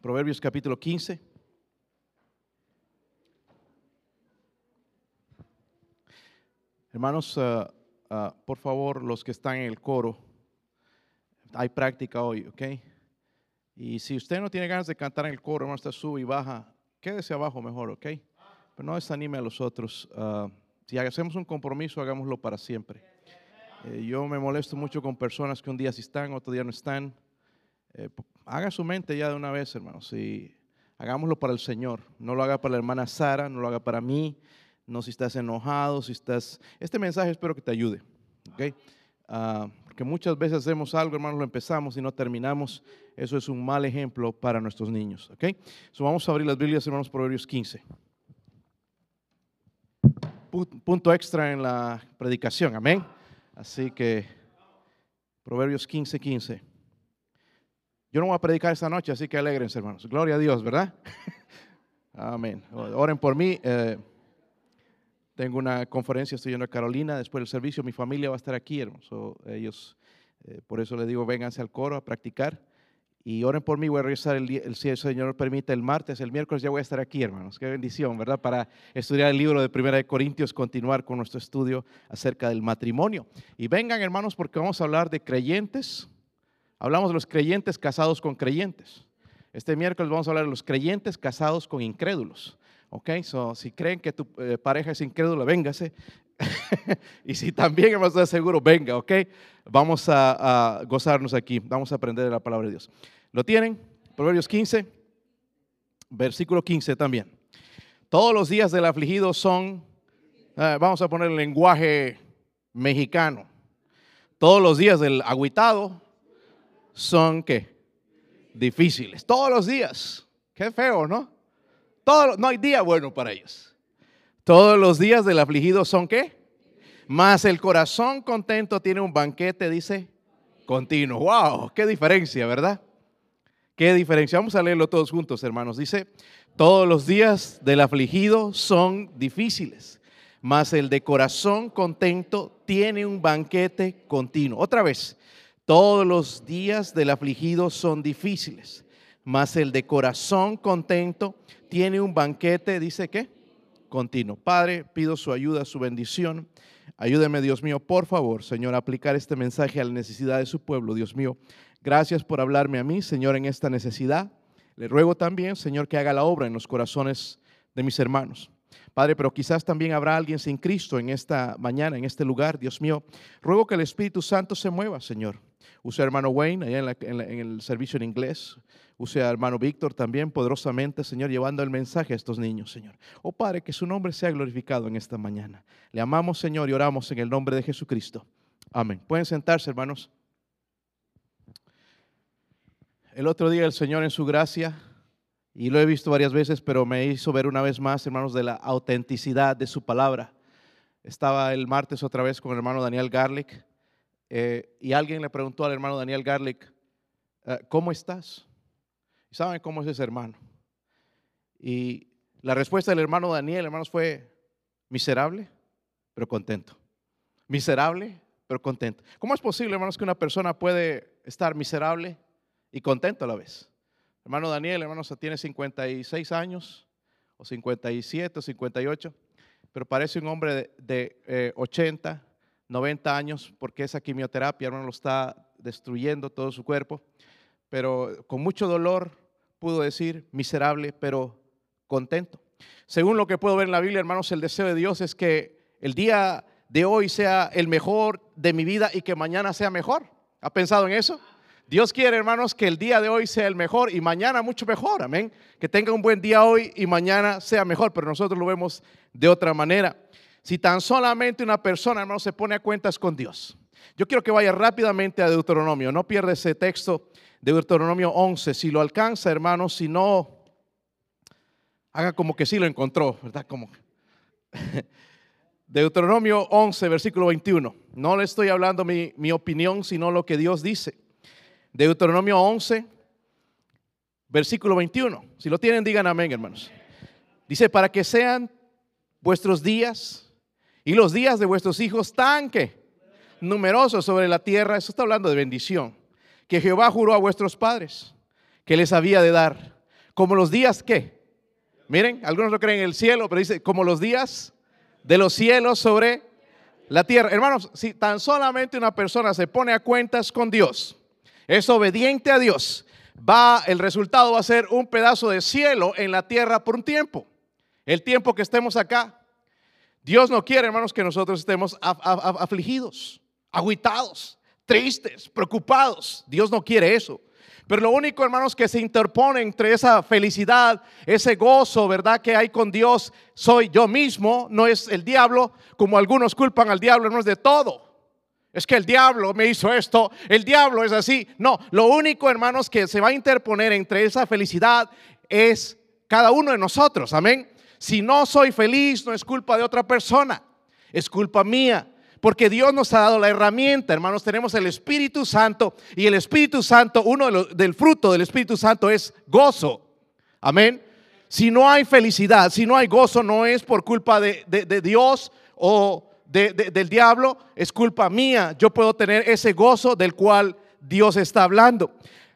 Proverbios capítulo 15. Hermanos, ah, ah, por favor, los que están en el coro, hay práctica hoy, ¿ok? Y si usted no tiene ganas de cantar en el coro, hermano, está sube y baja, quédese abajo mejor, ¿ok? Pero no desanime a los otros. Ah, si hacemos un compromiso, hagámoslo para siempre. Eh, yo me molesto mucho con personas que un día sí están, otro día no están. Eh, haga su mente ya de una vez, hermanos, y hagámoslo para el Señor. No lo haga para la hermana Sara, no lo haga para mí, no si estás enojado, si estás... Este mensaje espero que te ayude, ¿ok? Ah, porque muchas veces hacemos algo, hermanos, lo empezamos y no terminamos. Eso es un mal ejemplo para nuestros niños, ¿ok? So vamos a abrir las Biblias, hermanos, Proverbios 15. Punto extra en la predicación, amén. Así que, Proverbios 15, 15. Yo no voy a predicar esta noche, así que alegrense, hermanos. Gloria a Dios, ¿verdad? Amén. Oren por mí. Eh, tengo una conferencia, estoy a Carolina, después del servicio mi familia va a estar aquí, hermanos. ellos, eh, por eso les digo, vénganse al coro a practicar. Y oren por mí, voy a regresar el, el, si el Señor permite el martes, el miércoles ya voy a estar aquí, hermanos. Qué bendición, ¿verdad? Para estudiar el libro de Primera de Corintios, continuar con nuestro estudio acerca del matrimonio. Y vengan, hermanos, porque vamos a hablar de creyentes. Hablamos de los creyentes casados con creyentes. Este miércoles vamos a hablar de los creyentes casados con incrédulos. Ok, so, si creen que tu eh, pareja es incrédula, véngase. y si también hemos de seguro, venga, ok. Vamos a, gozarnos aquí, vamos a aprender de la palabra de Dios. ¿Lo tienen? Proverbios 15, versículo 15 también. Todos los días del afligido son, eh, vamos a poner el lenguaje mexicano. Todos los días del aguitado son, ¿qué? Difíciles. Todos los días. Qué feo, ¿no? no hay día bueno para ellos. Todos los días del afligido son qué? Más el corazón contento tiene un banquete, dice, continuo. ¡Wow! ¡Qué diferencia, verdad! ¡Qué diferencia! Vamos a leerlo todos juntos, hermanos. Dice, todos los días del afligido son difíciles, mas el de corazón contento tiene un banquete continuo. Otra vez, todos los días del afligido son difíciles, mas el de corazón contento tiene un banquete, dice que, continuo. Padre, pido su ayuda, su bendición. Ayúdeme, Dios mío, por favor, Señor, a aplicar este mensaje a la necesidad de su pueblo, Dios mío. Gracias por hablarme a mí, Señor, en esta necesidad. Le ruego también, Señor, que haga la obra en los corazones de mis hermanos. Padre, pero quizás también habrá alguien sin Cristo en esta mañana, en este lugar, Dios mío. Ruego que el Espíritu Santo se mueva, Señor. Use hermano Wayne allá en, en el servicio en inglés. Use a hermano Víctor también poderosamente, Señor, llevando el mensaje a estos niños, Señor. Oh Padre, que su nombre sea glorificado en esta mañana. Le amamos, Señor, y oramos en el nombre de Jesucristo. Amén. Pueden sentarse, hermanos. El otro día el Señor en su gracia, y lo he visto varias veces, pero me hizo ver una vez más, hermanos, de la autenticidad de su palabra. Estaba el martes otra vez con el hermano Daniel Garlic, eh, y alguien le preguntó al hermano Daniel Garlic, eh, ¿cómo estás? ¿Y saben cómo es ese hermano? Y la respuesta del hermano Daniel, hermanos, fue miserable, pero contento. Miserable, pero contento. ¿Cómo es posible, hermanos, que una persona puede estar miserable y contento a la vez? Hermano Daniel, hermanos, tiene 56 años, o 57, o 58, pero parece un hombre de, 80, 90 eh, años, porque esa quimioterapia, hermano, lo está destruyendo todo su cuerpo pero con mucho dolor, pudo decir miserable, pero contento. Según lo que puedo ver en la Biblia, hermanos, el deseo de Dios es que el día de hoy sea el mejor de mi vida y que mañana sea mejor. ¿Ha pensado en eso? Dios quiere, hermanos, que el día de hoy sea el mejor y mañana mucho mejor. Amén. Que tenga un buen día hoy y mañana sea mejor, pero nosotros lo vemos de otra manera. Si tan solamente una persona, hermanos, se pone a cuentas con Dios. Yo quiero que vaya rápidamente a Deuteronomio. No pierda ese texto de Deuteronomio 11. Si lo alcanza, hermano, si no, haga como que sí lo encontró, ¿verdad? Como Deuteronomio 11, versículo 21. No le estoy hablando mi, mi opinión, sino lo que Dios dice. Deuteronomio 11, versículo 21. Si lo tienen, digan amén, hermanos. Dice, para que sean vuestros días y los días de vuestros hijos tan que numerosos sobre la tierra. Eso está hablando de bendición que Jehová juró a vuestros padres que les había de dar, como los días qué? Miren, algunos lo creen en el cielo, pero dice como los días de los cielos sobre la tierra. Hermanos, si tan solamente una persona se pone a cuentas con Dios, es obediente a Dios, va, el resultado va a ser un pedazo de cielo en la tierra por un tiempo. El tiempo que estemos acá. Dios no quiere, hermanos, que nosotros estemos afligidos, aguitados, tristes, preocupados. Dios no quiere eso. Pero lo único, hermanos, que se interpone entre esa felicidad, ese gozo, ¿verdad? Que hay con Dios, soy yo mismo, no es el diablo, como algunos culpan al diablo, hermanos, de todo. Es que el diablo me hizo esto, el diablo es así. No, lo único, hermanos, que se va a interponer entre esa felicidad es cada uno de nosotros. Amén. Si no soy feliz, no es culpa de otra persona, es culpa mía. Porque Dios nos ha dado la herramienta, hermanos. Tenemos el Espíritu Santo y el Espíritu Santo, uno del fruto del Espíritu Santo es gozo. Amén. Si no hay felicidad, si no hay gozo, no es por culpa de, Dios o del diablo, es culpa mía. Yo puedo tener ese gozo del cual Dios está hablando.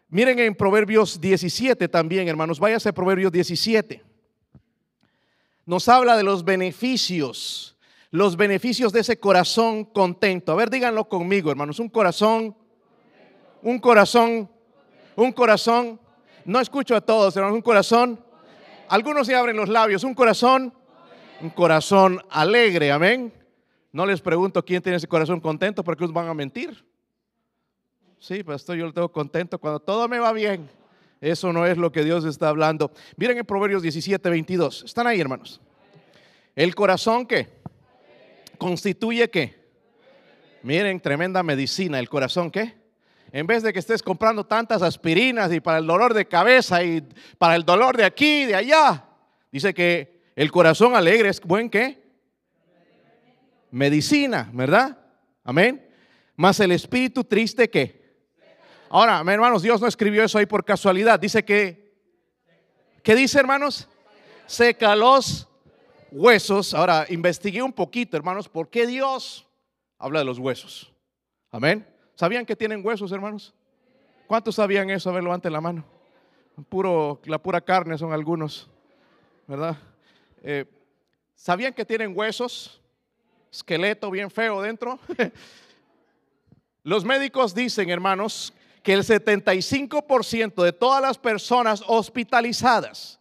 Miren en Proverbios 17 también, hermanos. Váyase a Proverbios 17. Nos habla de los beneficios, los beneficios de ese corazón contento. A ver, díganlo conmigo, hermanos. Un corazón, un corazón, un corazón. No escucho a todos, hermanos. Un corazón. Algunos se abren los labios. Un corazón, un corazón alegre. Amén. No les pregunto quién tiene ese corazón contento porque van a mentir. Sí, pastor, yo lo tengo contento cuando todo me va bien. Eso no es lo que Dios está hablando. Miren en Proverbios 17, 22. ¿Están ahí, hermanos? El corazón que constituye qué? Miren, tremenda medicina. El corazón qué? En vez de que estés comprando tantas aspirinas y para el dolor de cabeza y para el dolor de aquí, de allá, dice que el corazón alegre es buen qué? medicina, ¿verdad? Amén. Más el espíritu triste que. Ahora, hermanos, Dios no escribió eso ahí por casualidad. Dice que, ¿qué dice, hermanos? Seca los huesos. Ahora, investigué un poquito, hermanos, ¿por qué Dios habla de los huesos? Amén. ¿Sabían que tienen huesos, hermanos? ¿Cuántos sabían eso? A ver, levanten la mano. Puro, la pura carne son algunos, ¿verdad? Eh, ¿Sabían que tienen huesos? esqueleto bien feo dentro. Los médicos dicen, hermanos, que el 75% de todas las personas hospitalizadas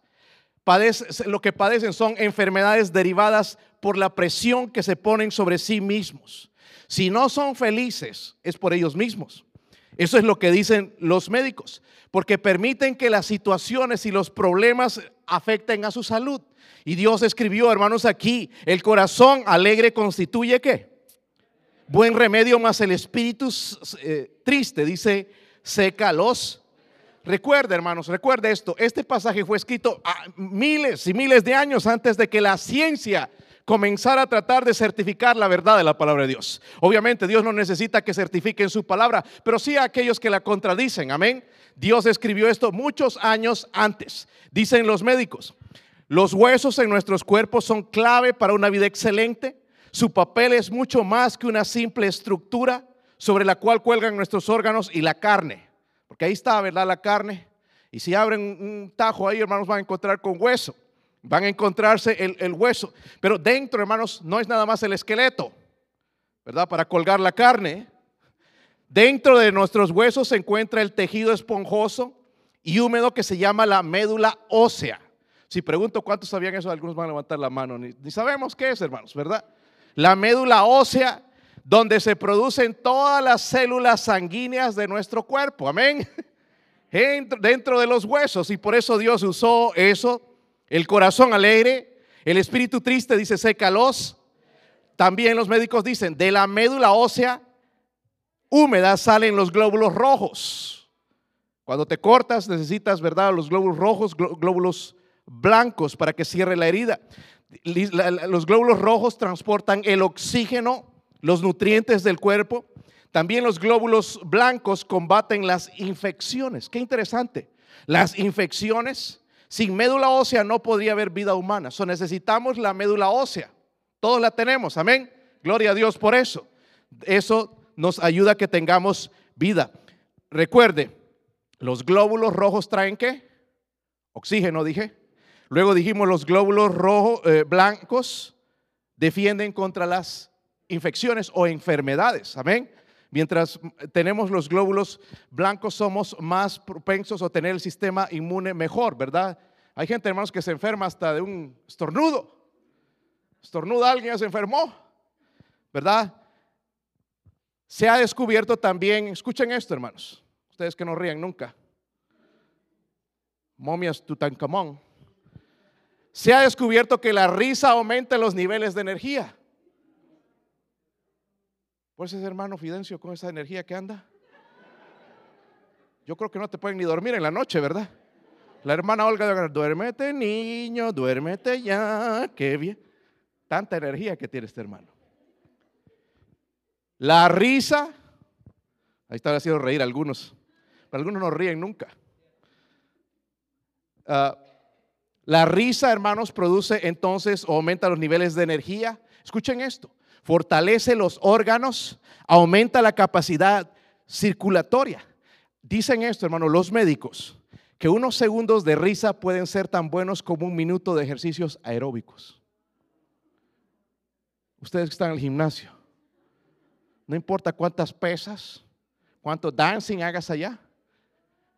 lo que padecen son enfermedades derivadas por la presión que se ponen sobre sí mismos. Si no son felices, es por ellos mismos. Eso es lo que dicen los médicos, porque permiten que las situaciones y los problemas afecten a su salud. Y Dios escribió, hermanos, aquí, el corazón alegre constituye qué? Buen remedio más el espíritu eh, triste, dice, seca los. Recuerde, hermanos, recuerde esto, este pasaje fue escrito miles y miles de años antes de que la ciencia comenzara a tratar de certificar la verdad de la palabra de Dios. Obviamente Dios no necesita que certifiquen su palabra, pero sí a aquellos que la contradicen. Amén. Dios escribió esto muchos años antes. Dicen los médicos, los huesos en nuestros cuerpos son clave para una vida excelente. Su papel es mucho más que una simple estructura sobre la cual cuelgan nuestros órganos y la carne. Porque ahí está, ¿verdad? La carne. Y si abren un tajo ahí, hermanos, van a encontrar con hueso. Van a encontrarse el, el hueso. Pero dentro, hermanos, no es nada más el esqueleto, ¿verdad? Para colgar la carne. Dentro de nuestros huesos se encuentra el tejido esponjoso y húmedo que se llama la médula ósea. Si pregunto cuántos sabían eso, algunos van a levantar la mano. Ni, sabemos qué es, hermanos, ¿verdad? La médula ósea, donde se producen todas las células sanguíneas de nuestro cuerpo. Amén. Dentro de los huesos. Y por eso Dios usó eso. El corazón alegre, el espíritu triste, dice, sécalos. También los médicos dicen, de la médula ósea húmeda salen los glóbulos rojos. Cuando te cortas necesitas, ¿verdad? Los glóbulos rojos, glóbulos blancos para que cierre la herida. Los glóbulos rojos transportan el oxígeno, los nutrientes del cuerpo. También los glóbulos blancos combaten las infecciones. Qué interesante. Las infecciones, sin médula ósea no podría haber vida humana. So necesitamos la médula ósea. Todos la tenemos. Amén. Gloria a Dios por eso. Eso nos ayuda a que tengamos vida. Recuerde, los glóbulos rojos traen qué? Oxígeno, dije. Luego dijimos los glóbulos rojos, eh, blancos defienden contra las infecciones o enfermedades. Amén. Mientras tenemos los glóbulos blancos, somos más propensos a tener el sistema inmune mejor, ¿verdad? Hay gente, hermanos, que se enferma hasta de un estornudo. Estornuda alguien, se enfermó, ¿verdad? Se ha descubierto también, escuchen esto, hermanos, ustedes que no ríen nunca. Momias Tutankamón. Se ha descubierto que la risa aumenta los niveles de energía. Pues ese hermano Fidencio con esa energía que anda. Yo creo que no te pueden ni dormir en la noche, ¿verdad? La hermana Olga, duérmete niño, duérmete ya, qué bien. Tanta energía que tiene este hermano. La risa, ahí está haciendo reír algunos, pero algunos no ríen nunca. Ah, la risa, hermanos, produce entonces o aumenta los niveles de energía. Escuchen esto fortalece los órganos, aumenta la capacidad circulatoria. Dicen esto, hermano, los médicos, que unos segundos de risa pueden ser tan buenos como un minuto de ejercicios aeróbicos. Ustedes que están en el gimnasio, no importa cuántas pesas, cuánto dancing hagas allá,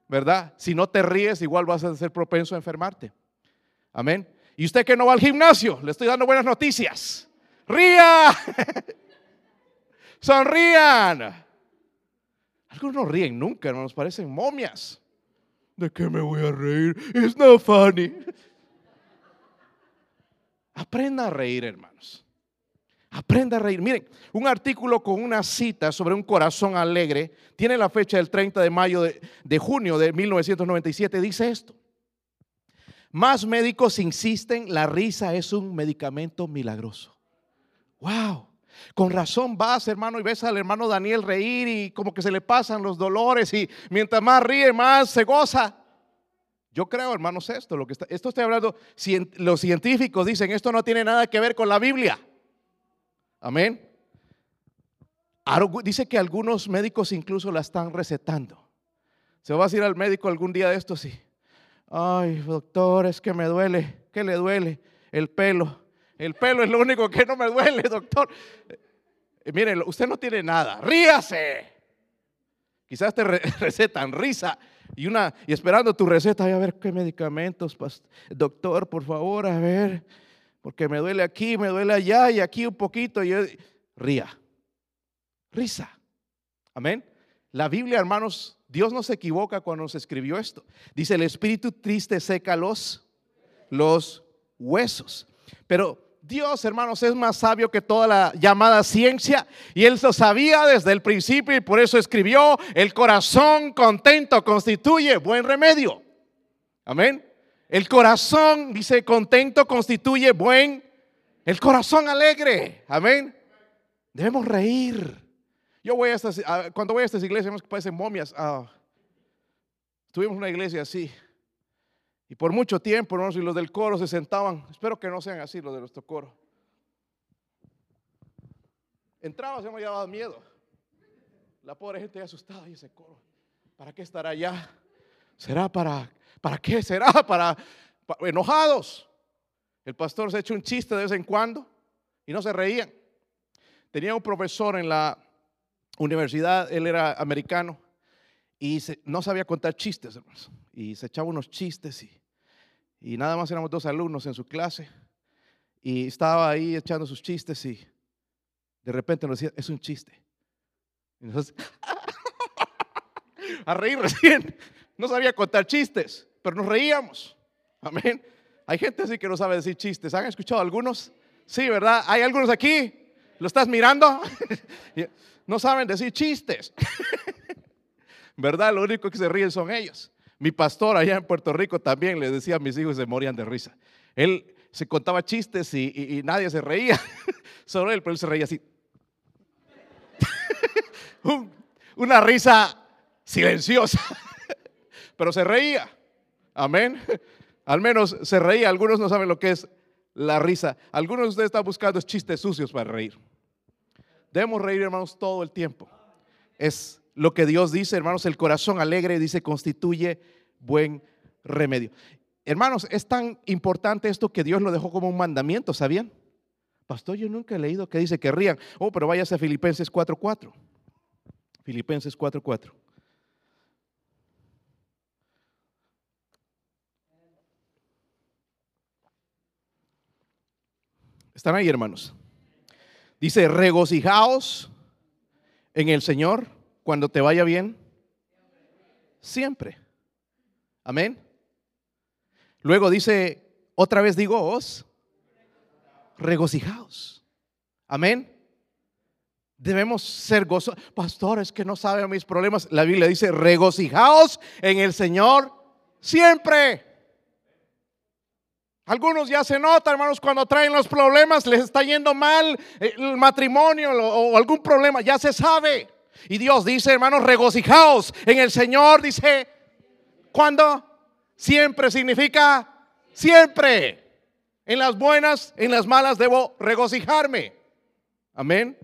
¿verdad? Si no te ríes, igual vas a ser propenso a enfermarte. Amén. Y usted que no va al gimnasio, le estoy dando buenas noticias. ¡Ría! Sonrían. Algunos no ríen nunca, hermanos, parecen momias. ¿De qué me voy a reír? It's not funny. Aprenda a reír, hermanos. Aprenda a reír. Miren, un artículo con una cita sobre un corazón alegre tiene la fecha del 30 de mayo de, de junio de 1997. Dice esto. Más médicos insisten, la risa es un medicamento milagroso. Wow. Con razón vas, hermano, y ves al hermano Daniel reír y como que se le pasan los dolores y mientras más ríe, más se goza. Yo creo, hermanos, esto, lo que está, esto estoy hablando, los científicos dicen, esto no tiene nada que ver con la Biblia. Amén. Dice que algunos médicos incluso la están recetando. Se va a ir al médico algún día de esto, sí. Ay, doctor, es que me duele. ¿Qué le duele? El pelo. El pelo es lo único que no me duele, doctor. Eh, mire, usted no tiene nada. Ríase. Quizás te recetan risa y una y esperando tu receta, a ver qué medicamentos, doctor, por favor, a ver, porque me duele aquí, me duele allá y aquí un poquito. Y ría, risa. Amén. La Biblia, hermanos, Dios no se equivoca cuando nos escribió esto. Dice, el espíritu triste seca los, los huesos. Pero Dios, hermanos, es más sabio que toda la llamada ciencia y él lo sabía desde el principio y por eso escribió, el corazón contento constituye buen remedio. Amén. El corazón, dice, contento constituye buen, el corazón alegre. Amén. Debemos reír. Yo voy a estas, cuando voy a estas iglesias, vemos que parecen momias. Ah, tuvimos una iglesia así. Y por mucho tiempo, hermanos, y los del coro se sentaban. Espero que no sean así los de nuestro coro. Entraba, se me había dado miedo. La pobre gente ya asustada y ese coro. ¿Para qué estará allá? ¿Será para, para qué? ¿Será para, enojados? El pastor se ha un chiste de vez en cuando y no se reían. Tenía un profesor en la universidad, él era americano, y no sabía contar chistes, hermanos. Y se echaba unos chistes y, y nada más éramos dos alumnos en su clase. Y estaba ahí echando sus chistes y de repente nos decía, es un chiste. Y nosotros, a reír recién. No sabía contar chistes, pero nos reíamos. Amén. Hay gente así que no sabe decir chistes. ¿Han escuchado algunos? Sí, ¿verdad? ¿Hay algunos aquí? ¿Lo estás mirando? no saben decir chistes. ¿verdad? Lo único que se ríen son ellos. Mi pastor allá en Puerto Rico también le decía a mis hijos se morían de risa. Él se contaba chistes y, nadie se reía, solo él, pero él se reía así. Una risa silenciosa, pero se reía. Amén. Al menos se reía. Algunos no saben lo que es la risa. Algunos de ustedes están buscando chistes sucios para reír. Debemos reír, hermanos, todo el tiempo. Es lo que Dios dice, hermanos, el corazón alegre, dice, constituye buen remedio. hermanos, es tan importante esto que Dios lo dejó como un mandamiento, ¿sabían? Pastor, yo nunca he leído que dice que rían. Oh, pero váyase a Filipenses 4.4. Filipenses 4.4. ¿Están ahí, hermanos? Dice, regocijaos en el Señor cuando te vaya bien. Siempre. Amén. Luego dice, otra vez digo os, regocijaos. Amén. Debemos ser gozosos. Pastores que no saben mis problemas. La Biblia dice, regocijaos en el Señor siempre. Algunos ya se nota, hermanos, cuando traen los problemas, les está yendo mal eh, el matrimonio o algún problema, ya se sabe. Y Dios dice, hermanos, regocijaos en el Señor, dice, ¿cuándo? Siempre significa siempre. En las buenas, en las malas debo regocijarme. Amén.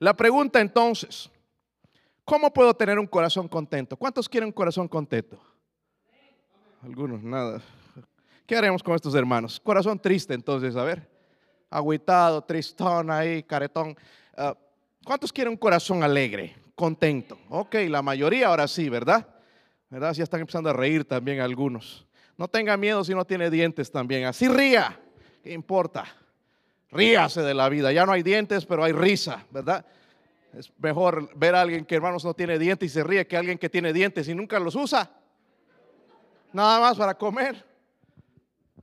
La pregunta entonces, ¿cómo puedo tener un corazón contento? ¿Cuántos quieren un corazón contento? Algunos, nada. ¿Qué haremos con estos hermanos? Corazón triste entonces, a ver. Agüitado, tristón ahí, caretón. Ah, ¿Cuántos quieren un corazón alegre, contento? Ok, la mayoría ahora sí, ¿verdad? ¿Verdad? Ya están empezando a reír también algunos. No tenga miedo si no tiene dientes también. Así ría. ¿Qué importa? Ríase de la vida. Ya no hay dientes, pero hay risa, ¿verdad? Es mejor ver a alguien que hermanos no tiene dientes y se ríe que alguien que tiene dientes y nunca los usa. Nada más para comer.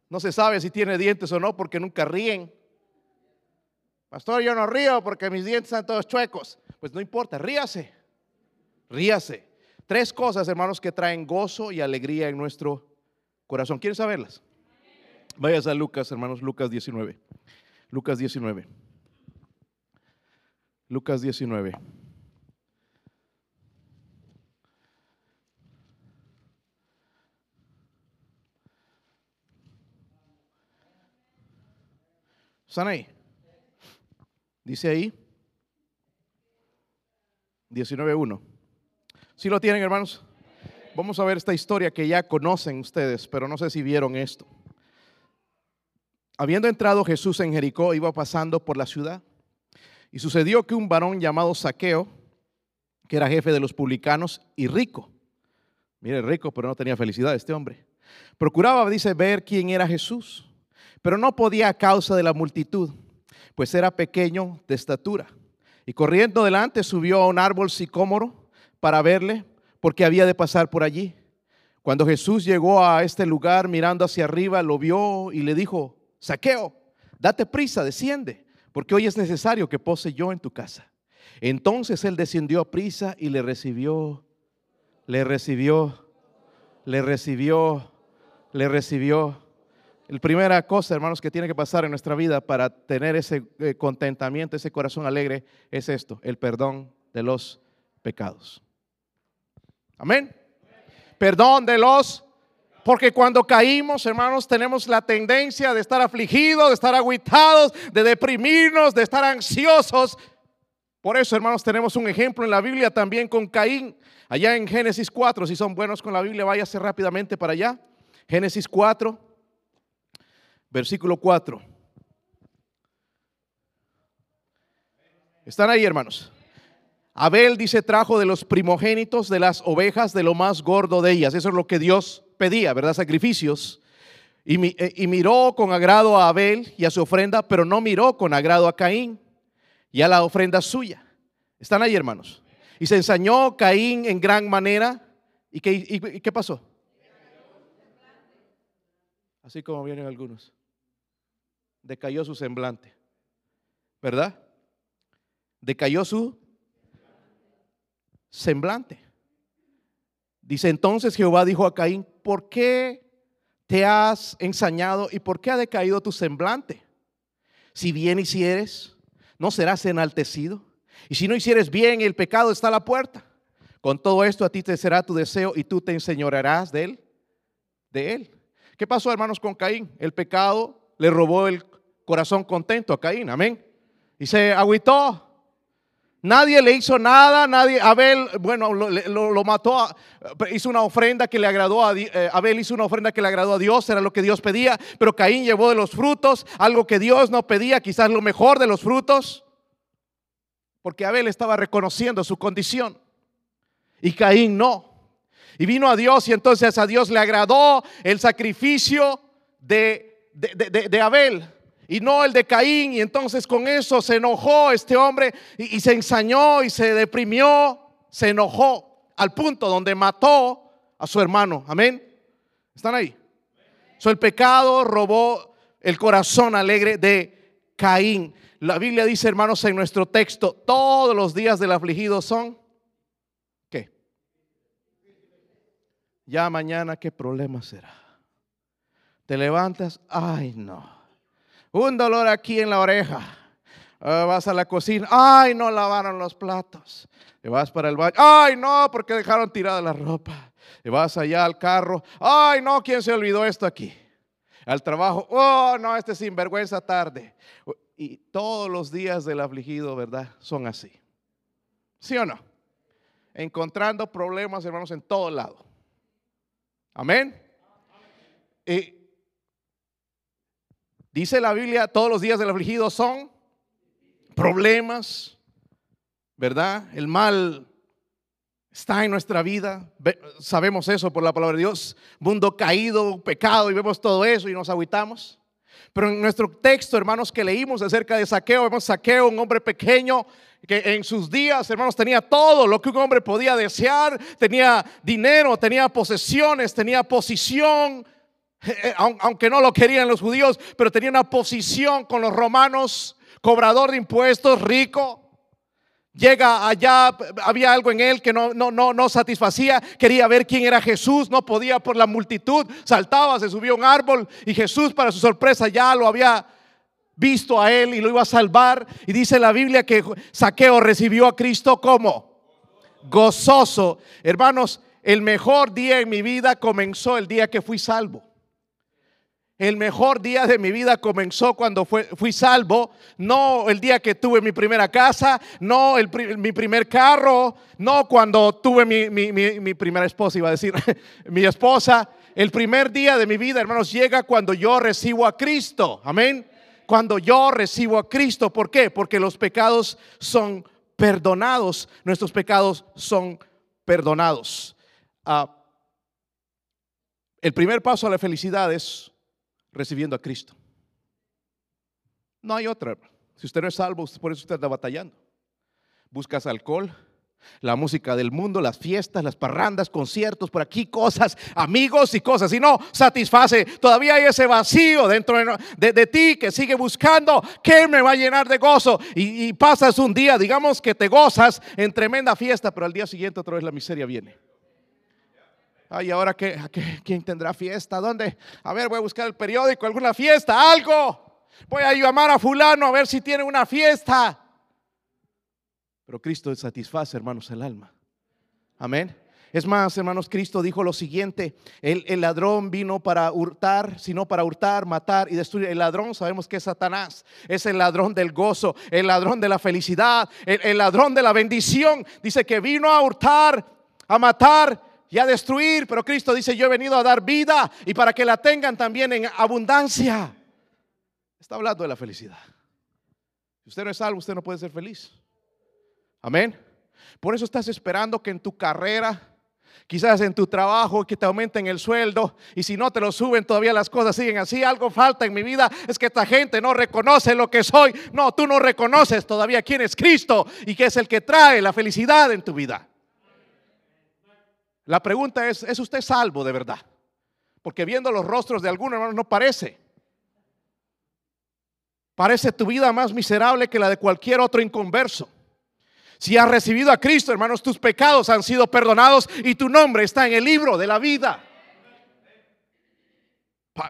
No se sabe si tiene dientes o no porque nunca ríen. Pastor, yo no río porque mis dientes están todos chuecos. Pues no importa, ríase. Ríase. Tres cosas, hermanos, que traen gozo y alegría en nuestro corazón. ¿Quieren saberlas? Vayas a Lucas, hermanos, Lucas 19. Lucas 19. Lucas 19. ¿Están ahí? Dice ahí 19.1. Si lo tienen, hermanos? Vamos a ver esta historia que ya conocen ustedes, pero no sé si vieron esto. Habiendo entrado Jesús en Jericó, iba pasando por la ciudad. Y sucedió que un varón llamado Saqueo, que era jefe de los publicanos y rico, mire, rico, pero no tenía felicidad este hombre, procuraba, dice, ver quién era Jesús pero no podía a causa de la multitud, pues era pequeño de estatura. Y corriendo delante subió a un árbol sicómoro para verle, porque había de pasar por allí. Cuando Jesús llegó a este lugar mirando hacia arriba, lo vio y le dijo, Saqueo, date prisa, desciende, porque hoy es necesario que pose yo en tu casa. Entonces él descendió a prisa y le recibió, le recibió, le recibió, le recibió. La primera cosa, hermanos, que tiene que pasar en nuestra vida para tener ese eh, contentamiento, ese corazón alegre, es esto, el perdón de los pecados. Amén. Perdón de los, porque cuando caímos, hermanos, tenemos la tendencia de estar afligidos, de estar aguitados, de deprimirnos, de estar ansiosos. Por eso, hermanos, tenemos un ejemplo en la Biblia también con Caín. Allá en Génesis 4, si son buenos con la Biblia, váyase rápidamente para allá. Génesis 4 versículo 4. ¿Están ahí, hermanos? Abel dice, trajo de los primogénitos de las ovejas de lo más gordo de ellas. Eso es lo que Dios pedía, ¿verdad? Sacrificios. Y, eh, y, miró con agrado a Abel y a su ofrenda, pero no miró con agrado a Caín y a la ofrenda suya. ¿Están ahí, hermanos? Y se ensañó Caín en gran manera. ¿Y qué, y qué pasó? Así como vienen algunos decayó su semblante. ¿Verdad? Decayó su semblante. Dice entonces Jehová dijo a Caín, ¿por qué te has ensañado y por qué ha decaído tu semblante? Si bien hicieres, no serás enaltecido. Y si no hicieres bien, el pecado está a la puerta. Con todo esto a ti te será tu deseo y tú te enseñorearás de él. De él. ¿Qué pasó, hermanos, con Caín? El pecado le robó el corazón contento a Caín, amén. Y se agüitó, Nadie le hizo nada, nadie, Abel, bueno, lo, mató, hizo una ofrenda que le agradó a eh, Abel hizo una ofrenda que le agradó a Dios, era lo que Dios pedía, pero Caín llevó de los frutos, algo que Dios no pedía, quizás lo mejor de los frutos, porque Abel estaba reconociendo su condición y Caín no. Y vino a Dios y entonces a Dios le agradó el sacrificio de, de Abel y no el de Caín. Y entonces con eso se enojó este hombre y, se ensañó y se deprimió, se enojó al punto donde mató a su hermano. Amén. ¿Están ahí? So, el pecado robó el corazón alegre de Caín. La Biblia dice, hermanos, en nuestro texto, todos los días del afligido son, ¿qué? Ya mañana, ¿qué problema será? Te levantas, ay no un dolor aquí en la oreja. Ah, vas a la cocina, ay, no lavaron los platos. Y vas para el baño, ay, no, porque dejaron tirada la ropa. Y vas allá al carro, ay, no, ¿quién se olvidó esto aquí? Al trabajo, oh, no, este sinvergüenza tarde. Y todos los días del afligido, ¿verdad? Son así. ¿Sí o no? Encontrando problemas, hermanos, en todo lado. Amén. Y Dice la Biblia, todos los días del afligido son problemas, ¿verdad? El mal está en nuestra vida. Sabemos eso por la palabra de Dios. Mundo caído, pecado, y vemos todo eso y nos aguitamos. Pero en nuestro texto, hermanos, que leímos acerca de Saqueo, vemos Saqueo, un hombre pequeño que en sus días, hermanos, tenía todo lo que un hombre podía desear. Tenía dinero, tenía posesiones, tenía posición, aunque no lo querían los judíos, pero tenía una posición con los romanos, cobrador de impuestos, rico. Llega allá, había algo en él que no, no, no, no satisfacía, quería ver quién era Jesús, no podía por la multitud, saltaba, se subió a un árbol y Jesús para su sorpresa ya lo había visto a él y lo iba a salvar. Y dice la Biblia que Saqueo recibió a Cristo como gozoso. Hermanos, el mejor día en mi vida comenzó el día que fui salvo. El mejor día de mi vida comenzó cuando fui salvo, no el día que tuve mi primera casa, no el, mi primer carro, no cuando tuve mi, primera esposa, iba a decir, mi esposa. El primer día de mi vida, hermanos, llega cuando yo recibo a Cristo. Amén. Cuando yo recibo a Cristo. ¿Por qué? Porque los pecados son perdonados. Nuestros pecados son perdonados. Ah, el primer paso a la felicidad es recibiendo a Cristo. No hay otra. Si usted no es salvo, por eso usted está batallando. Buscas alcohol, la música del mundo, las fiestas, las parrandas, conciertos, por aquí cosas, amigos y cosas. Y no satisface, todavía hay ese vacío dentro de, ti que sigue buscando que me va a llenar de gozo. Y, pasas un día, digamos que te gozas en tremenda fiesta, pero al día siguiente otra vez la miseria viene. Ay, ahora que, quién tendrá fiesta, ¿dónde? A ver, voy a buscar el periódico, alguna fiesta, algo. Voy a llamar a fulano a ver si tiene una fiesta. Pero Cristo satisface, hermanos, el alma. Amén. Es más, hermanos, Cristo dijo lo siguiente, el, ladrón vino para hurtar, sino para hurtar, matar y destruir. El ladrón sabemos que es Satanás, es el ladrón del gozo, el ladrón de la felicidad, el ladrón de la bendición. Dice que vino a hurtar, a matar y a destruir, pero Cristo dice, yo he venido a dar vida y para que la tengan también en abundancia. Está hablando de la felicidad. Si usted no es salvo, usted no puede ser feliz. Amén. Por eso estás esperando que en tu carrera, quizás en tu trabajo, que te aumenten el sueldo y si no te lo suben, todavía las cosas siguen así. Algo falta en mi vida, es que esta gente no reconoce lo que soy. No, tú no reconoces todavía quién es Cristo y que es el que trae la felicidad en tu vida. La pregunta es, ¿es usted salvo de verdad? Porque viendo los rostros de algunos hermanos no parece. Parece tu vida más miserable que la de cualquier otro inconverso. Si has recibido a Cristo, hermanos, tus pecados han sido perdonados y tu nombre está en el libro de la vida.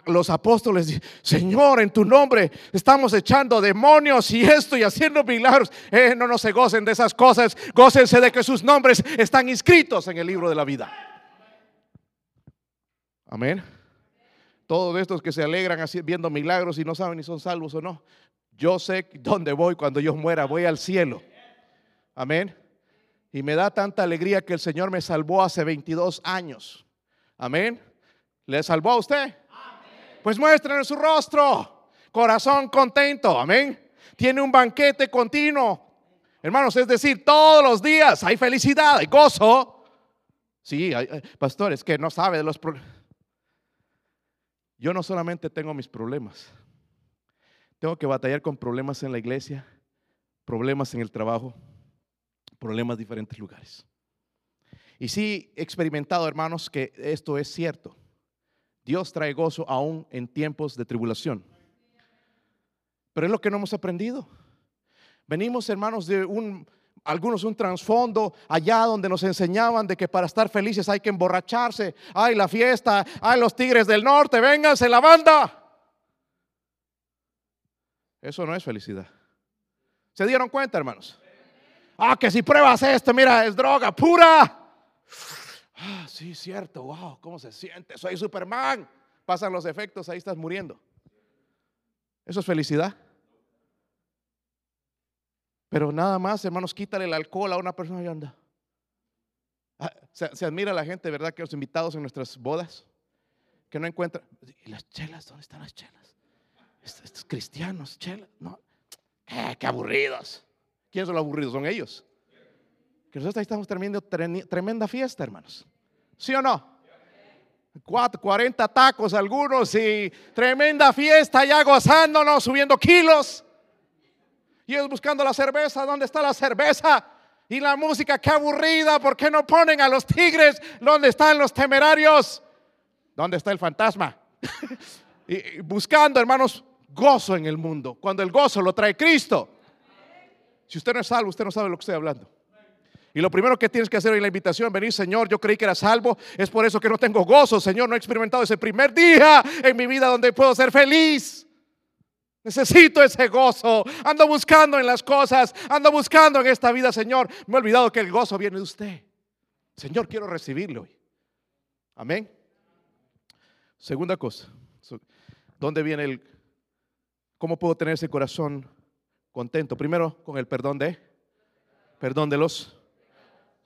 Los apóstoles, Señor, en tu nombre estamos echando demonios y esto y haciendo milagros. Eh, no, no se gocen de esas cosas, gócense de que sus nombres están inscritos en el libro de la vida. Amén. Todos estos que se alegran viendo milagros y no saben si son salvos o no. Yo sé dónde voy cuando yo muera, voy al cielo. Amén. Y me da tanta alegría que el Señor me salvó hace 22 años. Amén. ¿Le salvó a usted? Pues muéstrenle su rostro. Corazón contento. Amén. Tiene un banquete continuo. Hermanos, es decir, todos los días hay felicidad, hay gozo. Sí, hay, pastores que no sabe de los problemas. Yo no solamente tengo mis problemas, tengo que batallar con problemas en la iglesia, problemas en el trabajo, problemas en diferentes lugares. Y sí he experimentado, hermanos, que esto es cierto. Dios trae gozo aún en tiempos de tribulación. Pero es lo que no hemos aprendido. Venimos, hermanos, de un, algunos un trasfondo allá donde nos enseñaban de que para estar felices hay que emborracharse. Ay, la fiesta, ay, los tigres del norte, vénganse la banda. Eso no es felicidad. ¿Se dieron cuenta, hermanos? Ah, que si pruebas esto, mira, es droga pura. Ah, sí, cierto, wow, ¿cómo se siente? Soy Superman. Pasan los efectos, ahí estás muriendo. ¿Eso es felicidad? Pero nada más, hermanos, quítale el alcohol a una persona y anda. Ah, se, admira la gente, ¿verdad? Que los invitados en nuestras bodas, que no encuentran. ¿Y las chelas? ¿Dónde están las chelas? Estos, cristianos, chelas. No. Eh, qué aburridos. ¿Quiénes son los aburridos? Son ellos. Que nosotros ahí estamos tremenda fiesta, hermanos. ¿Sí o no? 40 tacos algunos y tremenda fiesta ya gozándonos, subiendo kilos. Y ellos buscando la cerveza, ¿dónde está la cerveza? Y la música, qué aburrida, ¿por qué no ponen a los tigres? ¿Dónde están los temerarios? ¿Dónde está el fantasma? y buscando, hermanos, gozo en el mundo, cuando el gozo lo trae Cristo. Si usted no es salvo, usted no sabe lo que estoy hablando. Y lo primero que tienes que hacer en la invitación, venir, Señor, yo creí que era salvo, es por eso que no tengo gozo, Señor, no he experimentado ese primer día en mi vida donde puedo ser feliz. Necesito ese gozo. Ando buscando en las cosas. Ando buscando en esta vida, Señor. Me he olvidado que el gozo viene de usted. Señor, quiero recibirlo hoy. Amén. Segunda cosa. ¿Dónde viene el... ¿Cómo puedo tener ese corazón contento? Primero, con el perdón de... Perdón de los...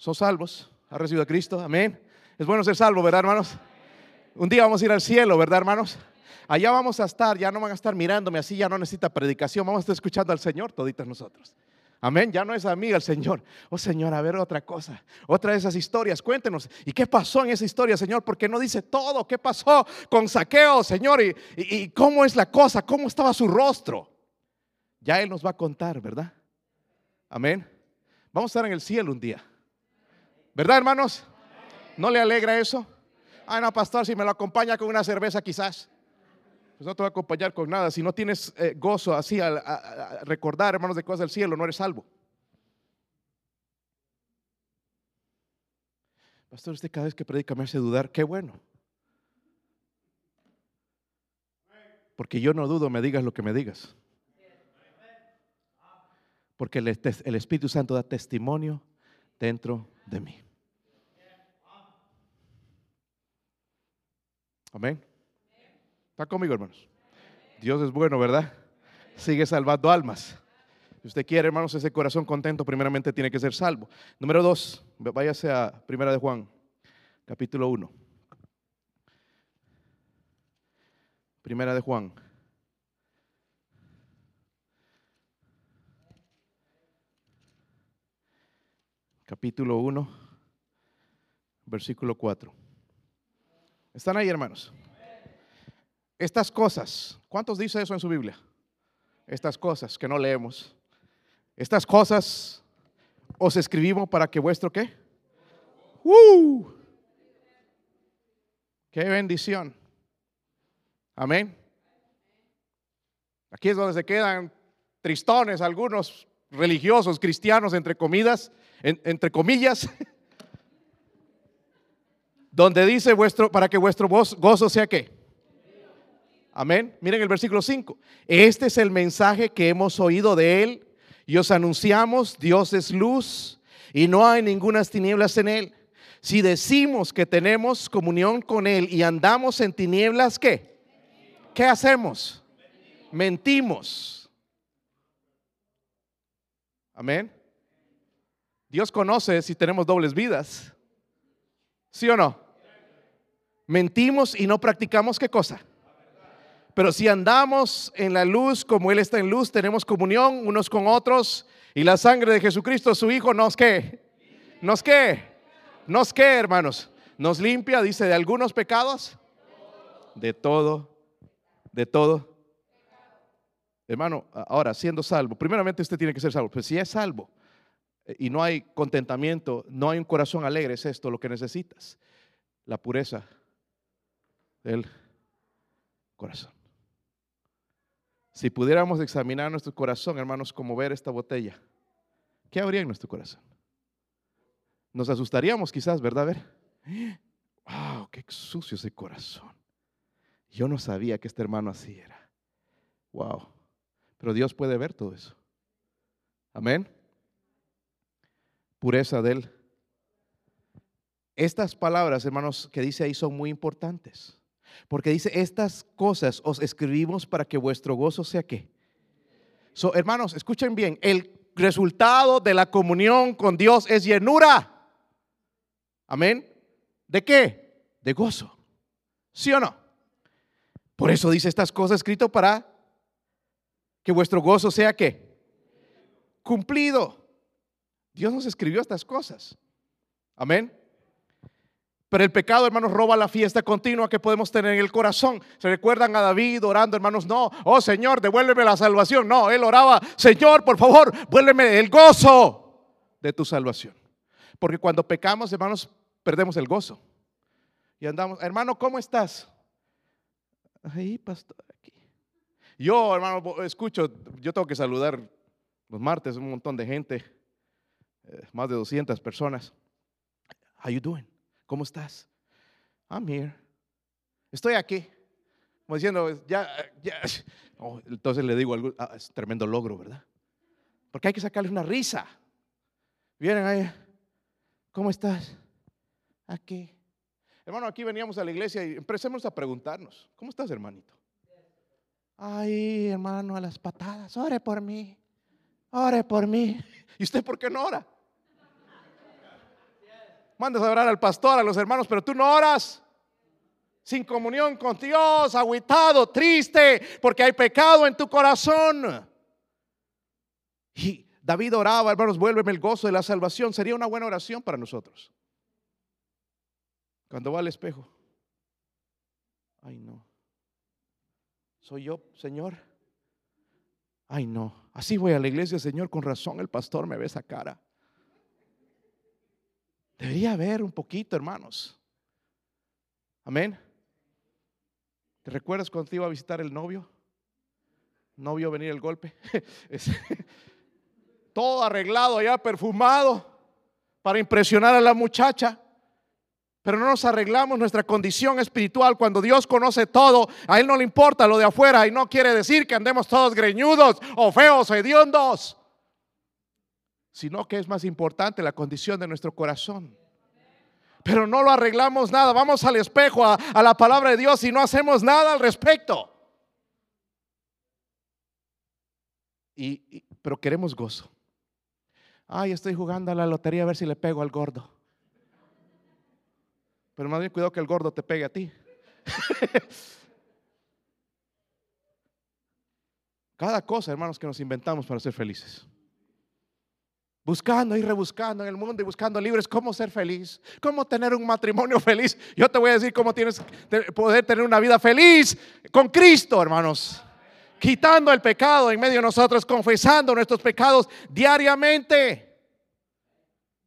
Son salvos. ¿Ha recibido a Cristo? Amén. Es bueno ser salvo, ¿verdad, hermanos? Un día vamos a ir al cielo, ¿verdad, hermanos? Allá vamos a estar, ya no van a estar mirándome así, ya no necesita predicación, vamos a estar escuchando al Señor toditos nosotros. Amén, ya no es a mí el Señor. Oh Señor, a ver otra cosa, otra de esas historias, cuéntenos. ¿Y qué pasó en esa historia, Señor? Porque no dice todo. ¿Qué pasó con Saqueo, Señor? ¿Y, y cómo es la cosa? ¿Cómo estaba su rostro? Ya Él nos va a contar, ¿verdad? Amén. Vamos a estar en el cielo un día. ¿Verdad, hermanos? ¿No le alegra eso? Ay, no, pastor, si me lo acompaña con una cerveza quizás. Pues no te va a acompañar con nada. Si no tienes eh, gozo así a, recordar, hermanos, de cosas del cielo, no eres salvo. Pastor, usted cada vez que predica me hace dudar. Qué bueno. Porque yo no dudo, me digas lo que me digas. Porque el Espíritu Santo da testimonio dentro de mí. Amén. ¿Está conmigo, hermanos? Dios es bueno, ¿verdad? Sigue salvando almas. Si usted quiere, hermanos, ese corazón contento, primeramente tiene que ser salvo. Número dos, váyase a Primera de Juan, capítulo 1. Primera de Juan. Capítulo 1, versículo 4. ¿Están ahí, hermanos? Estas cosas, ¿cuántos dice eso en su Biblia? Estas cosas que no leemos. Estas cosas os escribimos para que vuestro qué? ¡Uh! ¡Qué bendición! Amén. Aquí es donde se quedan tristones algunos religiosos cristianos entre comidas, entre comillas, donde dice vuestro para que vuestro gozo sea qué? Amén. Miren el versículo 5. Este es el mensaje que hemos oído de Él y os anunciamos, Dios es luz y no hay ninguna tinieblas en Él. Si decimos que tenemos comunión con Él y andamos en tinieblas, ¿qué? ¿Qué hacemos? Mentimos. Amén. Dios conoce si tenemos dobles vidas. ¿Sí o no? Mentimos y no practicamos qué cosa. Pero si andamos en la luz como Él está en luz, tenemos comunión unos con otros y la sangre de Jesucristo, su Hijo, nos qué. ¿Nos qué? ¿Nos qué, hermanos? Nos limpia, dice, de algunos pecados. De todo, de todo. Hermano, ahora, siendo salvo, primeramente usted tiene que ser salvo. Pues si es salvo eh, y no hay contentamiento, no hay un corazón alegre, es esto lo que necesitas. La pureza del corazón. Si pudiéramos examinar nuestro corazón, hermanos, como ver esta botella, ¿qué habría en nuestro corazón? Nos asustaríamos quizás, ¿verdad? A ver, wow, qué sucio ese corazón. Yo no sabía que este hermano así era. Wow. Pero Dios puede ver todo eso. Amén. Pureza de él. Estas palabras, hermanos, que dice ahí son muy importantes. Porque dice, estas cosas os escribimos para que vuestro gozo sea qué. So, hermanos, escuchen bien, el resultado de la comunión con Dios es llenura. Amén. ¿De qué? De gozo. ¿Sí o no? Por eso dice estas cosas escrito para que vuestro gozo sea qué? Cumplido. Dios nos escribió estas cosas. Amén. Pero el pecado, hermanos, roba la fiesta continua que podemos tener en el corazón. ¿Se recuerdan a David orando, hermanos? No, oh Señor, devuélveme la salvación. No, él oraba, Señor, por favor, vuélveme el gozo de tu salvación. Porque cuando pecamos, hermanos, perdemos el gozo. Y andamos, hermano, ¿cómo estás? Ahí, pastor, aquí. Yo, hermano, escucho, yo tengo que saludar los martes un montón de gente, eh, más de 200 personas. How you doing? ¿Cómo estás? I'm here. Estoy aquí. Como diciendo, ya, ya. Oh, entonces le digo algo, ah, es tremendo logro, ¿verdad? Porque hay que sacarle una risa. Vienen ahí, ¿cómo estás? Aquí. Hermano, aquí veníamos a la iglesia y empecemos a preguntarnos, ¿cómo estás, hermanito? Ay, hermano, a las patadas, ore por mí, ore por mí. ¿Y usted por qué no ora? Mandas a orar al pastor, a los hermanos, pero tú no oras. Sin comunión con Dios, aguitado, triste, porque hay pecado en tu corazón. Y David oraba, hermanos, vuélveme el gozo de la salvación. Sería una buena oración para nosotros. Cuando va al espejo, ay no, soy yo, Señor. Ay no, así voy a la iglesia, Señor, con razón el pastor me ve esa cara. Debería haber un poquito, hermanos. Amén. ¿Te recuerdas cuando te iba a visitar el novio? No vio venir el golpe. Todo arreglado ya, perfumado, para impresionar a la muchacha. Pero no nos arreglamos nuestra condición espiritual cuando Dios conoce todo. A Él no le importa lo de afuera y no quiere decir que andemos todos greñudos o feos o hediondos sino que es más importante la condición de nuestro corazón. Pero no lo arreglamos nada, vamos al espejo, a, la palabra de Dios y no hacemos nada al respecto. Y, pero queremos gozo. Ay, estoy jugando a la lotería a ver si le pego al gordo. Pero más bien cuidado que el gordo te pegue a ti. Cada cosa, hermanos, que nos inventamos para ser felices buscando y rebuscando en el mundo y buscando libres cómo ser feliz, cómo tener un matrimonio feliz. Yo te voy a decir cómo tienes poder tener una vida feliz con Cristo, hermanos. Quitando el pecado en medio de nosotros, confesando nuestros pecados diariamente.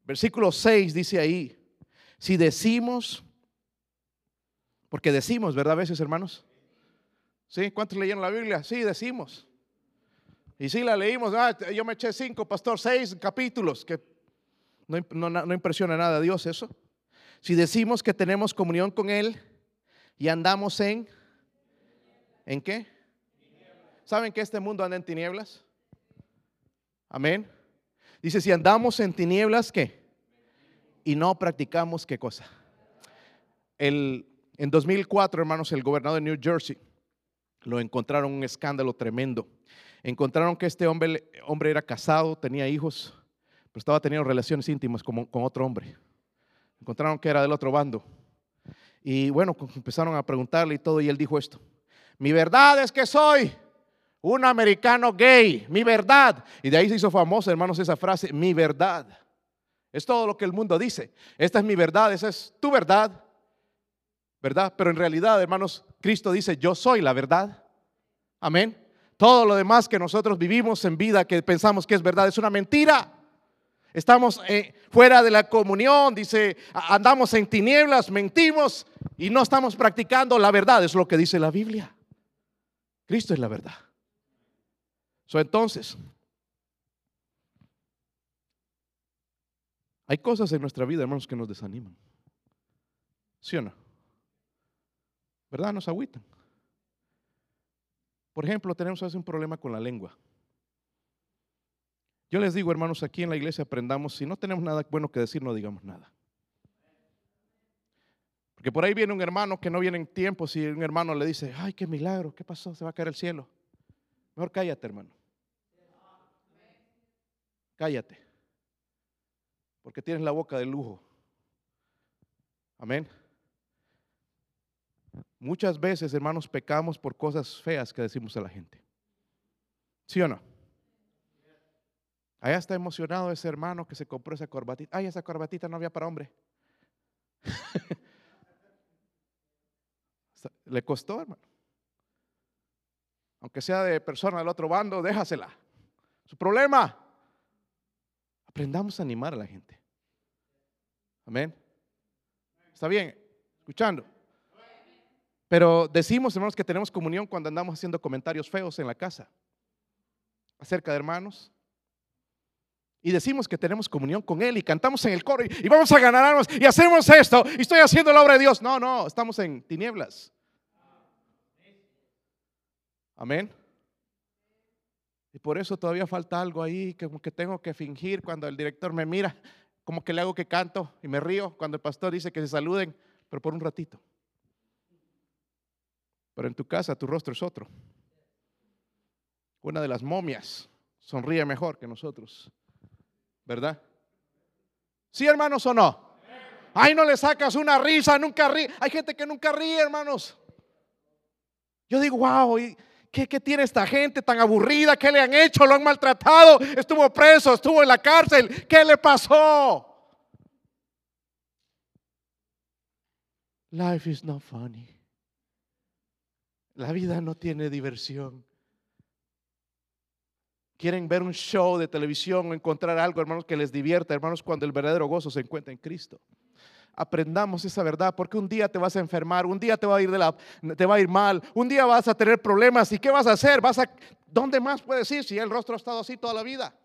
Versículo 6 dice ahí, si decimos, porque decimos, ¿verdad? A veces, hermanos. ¿Sí? ¿Cuántos leyeron la Biblia? Sí, decimos. Y si la leímos, ah, yo me eché cinco, pastor, seis capítulos, que no, no, impresiona nada a Dios eso. Si decimos que tenemos comunión con Él y andamos en, ¿en qué? ¿Saben que este mundo anda en tinieblas? Amén. Dice, si andamos en tinieblas, ¿qué? Y no practicamos qué cosa. El, en 2004, hermanos, el gobernador de New Jersey lo encontraron un escándalo tremendo Encontraron que este hombre, hombre era casado, tenía hijos, pero estaba teniendo relaciones íntimas con, con otro hombre. Encontraron que era del otro bando. Y bueno, empezaron a preguntarle y todo, y él dijo esto. Mi verdad es que soy un americano gay, mi verdad. Y de ahí se hizo famosa, hermanos, esa frase, mi verdad. Es todo lo que el mundo dice. Esta es mi verdad, esa es tu verdad. ¿Verdad? Pero en realidad, hermanos, Cristo dice, yo soy la verdad. Amén. Todo lo demás que nosotros vivimos en vida, que pensamos que es verdad, es una mentira. Estamos eh, fuera de la comunión, dice, andamos en tinieblas, mentimos y no estamos practicando la verdad, es lo que dice la Biblia. Cristo es la verdad. So, entonces, hay cosas en nuestra vida, hermanos, que nos desaniman. ¿Sí o no? ¿Verdad? Nos agüitan. Por ejemplo, tenemos a veces un problema con la lengua. Yo les digo, hermanos, aquí en la iglesia aprendamos, si no tenemos nada bueno que decir, no digamos nada. Porque por ahí viene un hermano que no viene en tiempo, si un hermano le dice, ay, qué milagro, ¿qué pasó? Se va a caer el cielo. Mejor cállate, hermano. Cállate. Porque tienes la boca de lujo. Amén. Muchas veces, hermanos, pecamos por cosas feas que decimos a la gente. ¿Sí o no? Allá está emocionado ese hermano que se compró esa corbatita. Ay, esa corbatita no había para hombre. Le costó, hermano. Aunque sea de persona del otro bando, déjasela. Su problema. Aprendamos a animar a la gente. Amén. ¿Está bien? Escuchando. Pero decimos, hermanos, que tenemos comunión cuando andamos haciendo comentarios feos en la casa acerca de hermanos. Y decimos que tenemos comunión con Él y cantamos en el coro y, vamos a ganar y hacemos esto y estoy haciendo la obra de Dios. No, no, estamos en tinieblas. Amén. Y por eso todavía falta algo ahí, como que tengo que fingir cuando el director me mira, como que le hago que canto y me río cuando el pastor dice que se saluden, pero por un ratito. Pero en tu casa tu rostro es otro. Una de las momias sonríe mejor que nosotros. ¿Verdad? ¿Sí, hermanos, o no? Ay, no le sacas una risa, nunca ríe. Hay gente que nunca ríe, hermanos. Yo digo, wow, ¿qué, ¿qué, tiene esta gente tan aburrida? ¿Qué le han hecho? ¿Lo han maltratado? Estuvo preso, estuvo en la cárcel. ¿Qué le pasó? Life is not funny. La vida no tiene diversión. Quieren ver un show de televisión o encontrar algo, hermanos, que les divierta, hermanos, cuando el verdadero gozo se encuentra en Cristo. Aprendamos esa verdad, porque un día te vas a enfermar, un día te va a ir de la, te va a ir mal, un día vas a tener problemas y qué vas a hacer? Vas a ¿Dónde más puedes ir si el rostro ha estado así toda la vida?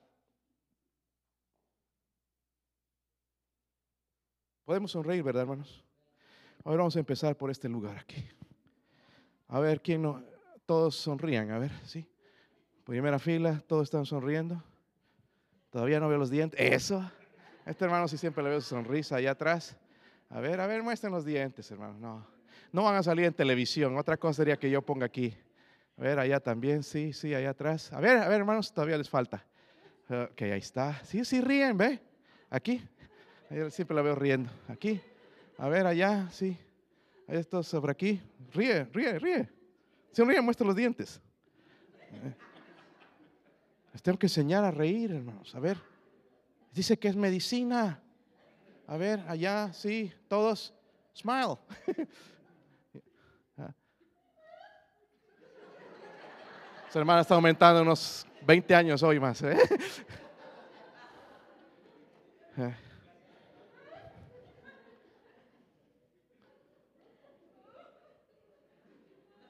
Podemos sonreír, ¿verdad, hermanos? Ahora vamos a empezar por este lugar aquí. A ver, ¿quién no? Todos sonrían, a ver, ¿sí? Primera fila, todos están sonriendo. Todavía no veo los dientes. Eso. Este hermano sí siempre le veo su sonrisa allá atrás. A ver, a ver, muestren los dientes, hermano. No, no van a salir en televisión. Otra cosa sería que yo ponga aquí. A ver, allá también, sí, sí, allá atrás. A ver, a ver, hermanos, todavía les falta. Ok, ahí está. Sí, sí, ríen, ve. Aquí. siempre la veo riendo. Aquí. A ver, allá, sí. Esto sobre aquí. Ríe, ríe, ríe. Si ríe, muestra los dientes. Les tengo que enseñar a reír, hermanos. A ver. Dice que es medicina. A ver, allá, sí, todos. Smile. Su hermana está aumentando unos 20 años hoy más. ¿eh?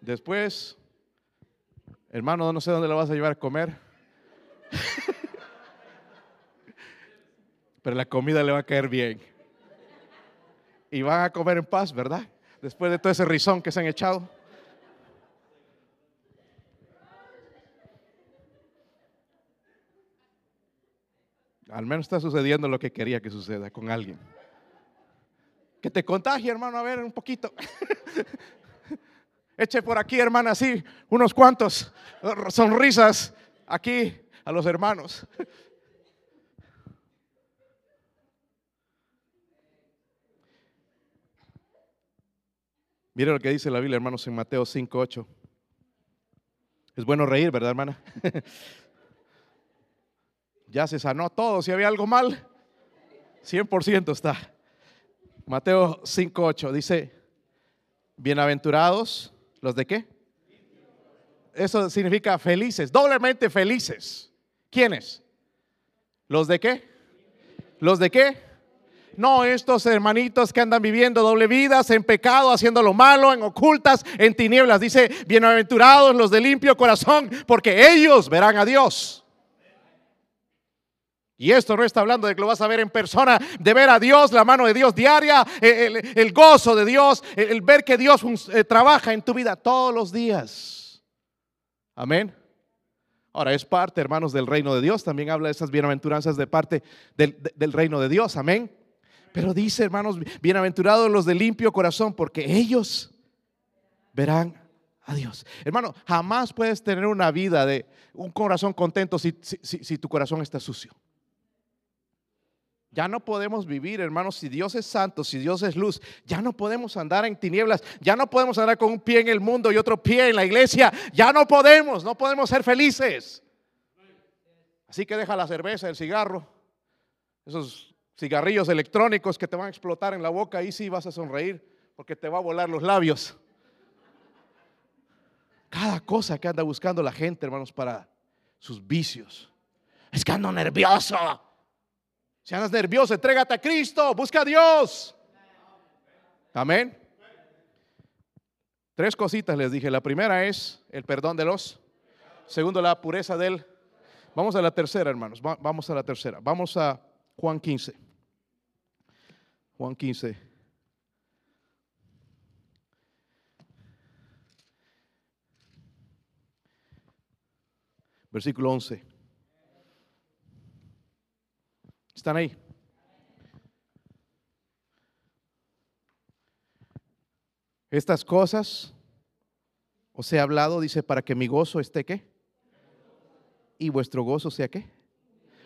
Después, hermano, no sé dónde lo vas a llevar a comer. Pero la comida le va a caer bien. Y van a comer en paz, ¿verdad? Después de todo ese rizón que se han echado. Al menos está sucediendo lo que quería que suceda con alguien. Que te contagie, hermano, a ver un poquito. Eche por aquí, hermana, así unos cuantos sonrisas aquí a los hermanos. Mire lo que dice la Biblia, hermanos, en Mateo 5:8. Es bueno reír, ¿verdad, hermana? ya se sanó todo. Si había algo mal, 100% está. Mateo 5:8 dice: Bienaventurados ¿los de qué? Eso significa felices, doblemente felices. ¿Quiénes? ¿Los de qué? ¿Los de qué? No estos hermanitos que andan viviendo doble vidas, en pecado, haciendo lo malo, en ocultas, en tinieblas. Dice, bienaventurados los de limpio corazón, porque ellos verán a Dios. Y esto no está hablando de que lo vas a ver en persona, de ver a Dios, la mano de Dios diaria, el, gozo de Dios, el, ver que Dios eh, trabaja en tu vida todos los días. Amén. Ahora es parte, hermanos, del reino de Dios. También habla de esas bienaventuranzas de parte del, reino de Dios. Amén. Pero dice, hermanos, bienaventurados los de limpio corazón, porque ellos verán a Dios. Hermano, jamás puedes tener una vida de un corazón contento si, tu corazón está sucio. Ya no podemos vivir, hermanos, si Dios es santo, si Dios es luz, ya no podemos andar en tinieblas, ya no podemos andar con un pie en el mundo y otro pie en la iglesia, ya no podemos, no podemos ser felices. Así que deja la cerveza, el cigarro, esos cigarrillos electrónicos que te van a explotar en la boca, ahí sí vas a sonreír porque te va a volar los labios. Cada cosa que anda buscando la gente, hermanos, para sus vicios. Es que ando nervioso. Si andas nervioso, entrégate a Cristo, busca a Dios. Amén. Tres cositas les dije. La primera es el perdón de los. Segundo, la pureza del. Vamos a la tercera, hermanos. Vamos a la tercera. Vamos a Juan 15. Juan 15. Versículo 11. ¿Están ahí? Estas cosas os he hablado, dice, para que mi gozo esté qué? Y vuestro gozo sea qué?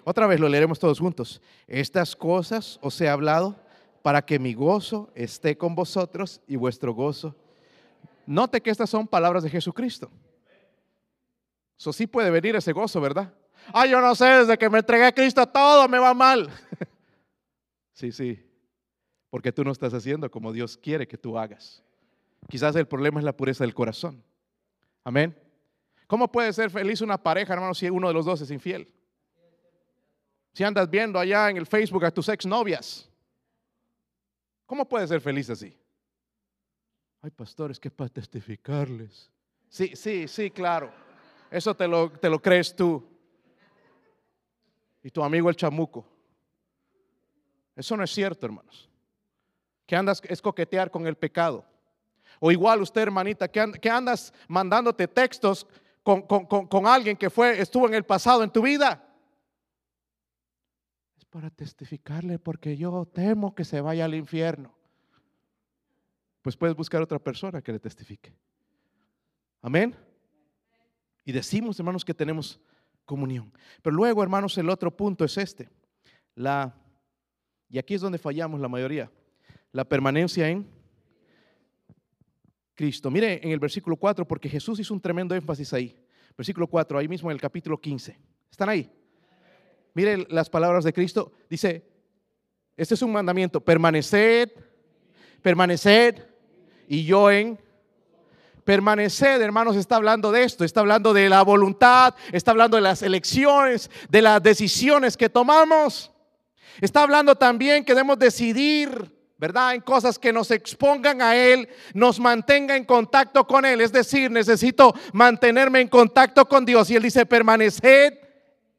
Otra vez lo leeremos todos juntos. Estas cosas os he hablado para que mi gozo esté con vosotros y vuestro gozo. Note que estas son palabras de Jesucristo. Eso sí puede venir ese gozo, ¿verdad? Ay, yo no sé, desde que me entregué a Cristo todo me va mal. sí, sí, porque tú no estás haciendo como Dios quiere que tú hagas. Quizás el problema es la pureza del corazón. Amén. ¿Cómo puede ser feliz una pareja, hermano, si uno de los dos es infiel? Si andas viendo allá en el Facebook a tus exnovias, ¿cómo puedes ser feliz así? Ay, pastores, que para testificarles. Sí, sí, sí, claro. Eso te lo, te lo crees tú. Y tu amigo el chamuco. Eso no es cierto, hermanos. Que andas es coquetear con el pecado. O igual usted, hermanita, que, andas mandándote textos con, con alguien que fue, estuvo en el pasado en tu vida para testificarle porque yo temo que se vaya al infierno. Pues puedes buscar otra persona que le testifique. Amén. Y decimos, hermanos, que tenemos comunión. Pero luego, hermanos, el otro punto es este. La, y aquí es donde fallamos la mayoría. La permanencia en Cristo. Mire en el versículo 4, porque Jesús hizo un tremendo énfasis ahí. Versículo 4, ahí mismo en el capítulo 15. ¿Están ahí? Mire las palabras de Cristo. Dice, este es un mandamiento, permaneced, permaneced y yo en... Permaneced, hermanos, está hablando de esto, está hablando de la voluntad, está hablando de las elecciones, de las decisiones que tomamos. Está hablando también que debemos decidir, ¿verdad? En cosas que nos expongan a Él, nos mantenga en contacto con Él. Es decir, necesito mantenerme en contacto con Dios. Y Él dice, permaneced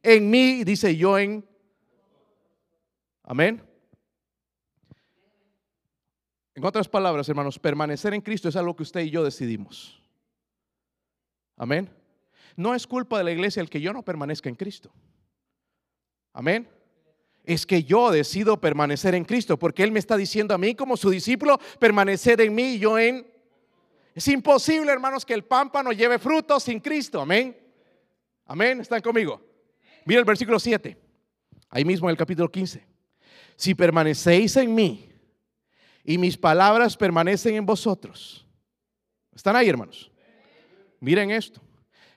en mí, dice yo en... Amén. En otras palabras, hermanos, permanecer en Cristo es algo que usted y yo decidimos. Amén. No es culpa de la iglesia el que yo no permanezca en Cristo. Amén. Es que yo decido permanecer en Cristo porque Él me está diciendo a mí como su discípulo, permanecer en mí y yo en... Es imposible, hermanos, que el pámpano lleve frutos sin Cristo. Amén. Amén. ¿Están conmigo? Mira el versículo 7, ahí mismo en el capítulo 15. Si permanecéis en mí y mis palabras permanecen en vosotros, ¿Están ahí, hermanos? Miren esto.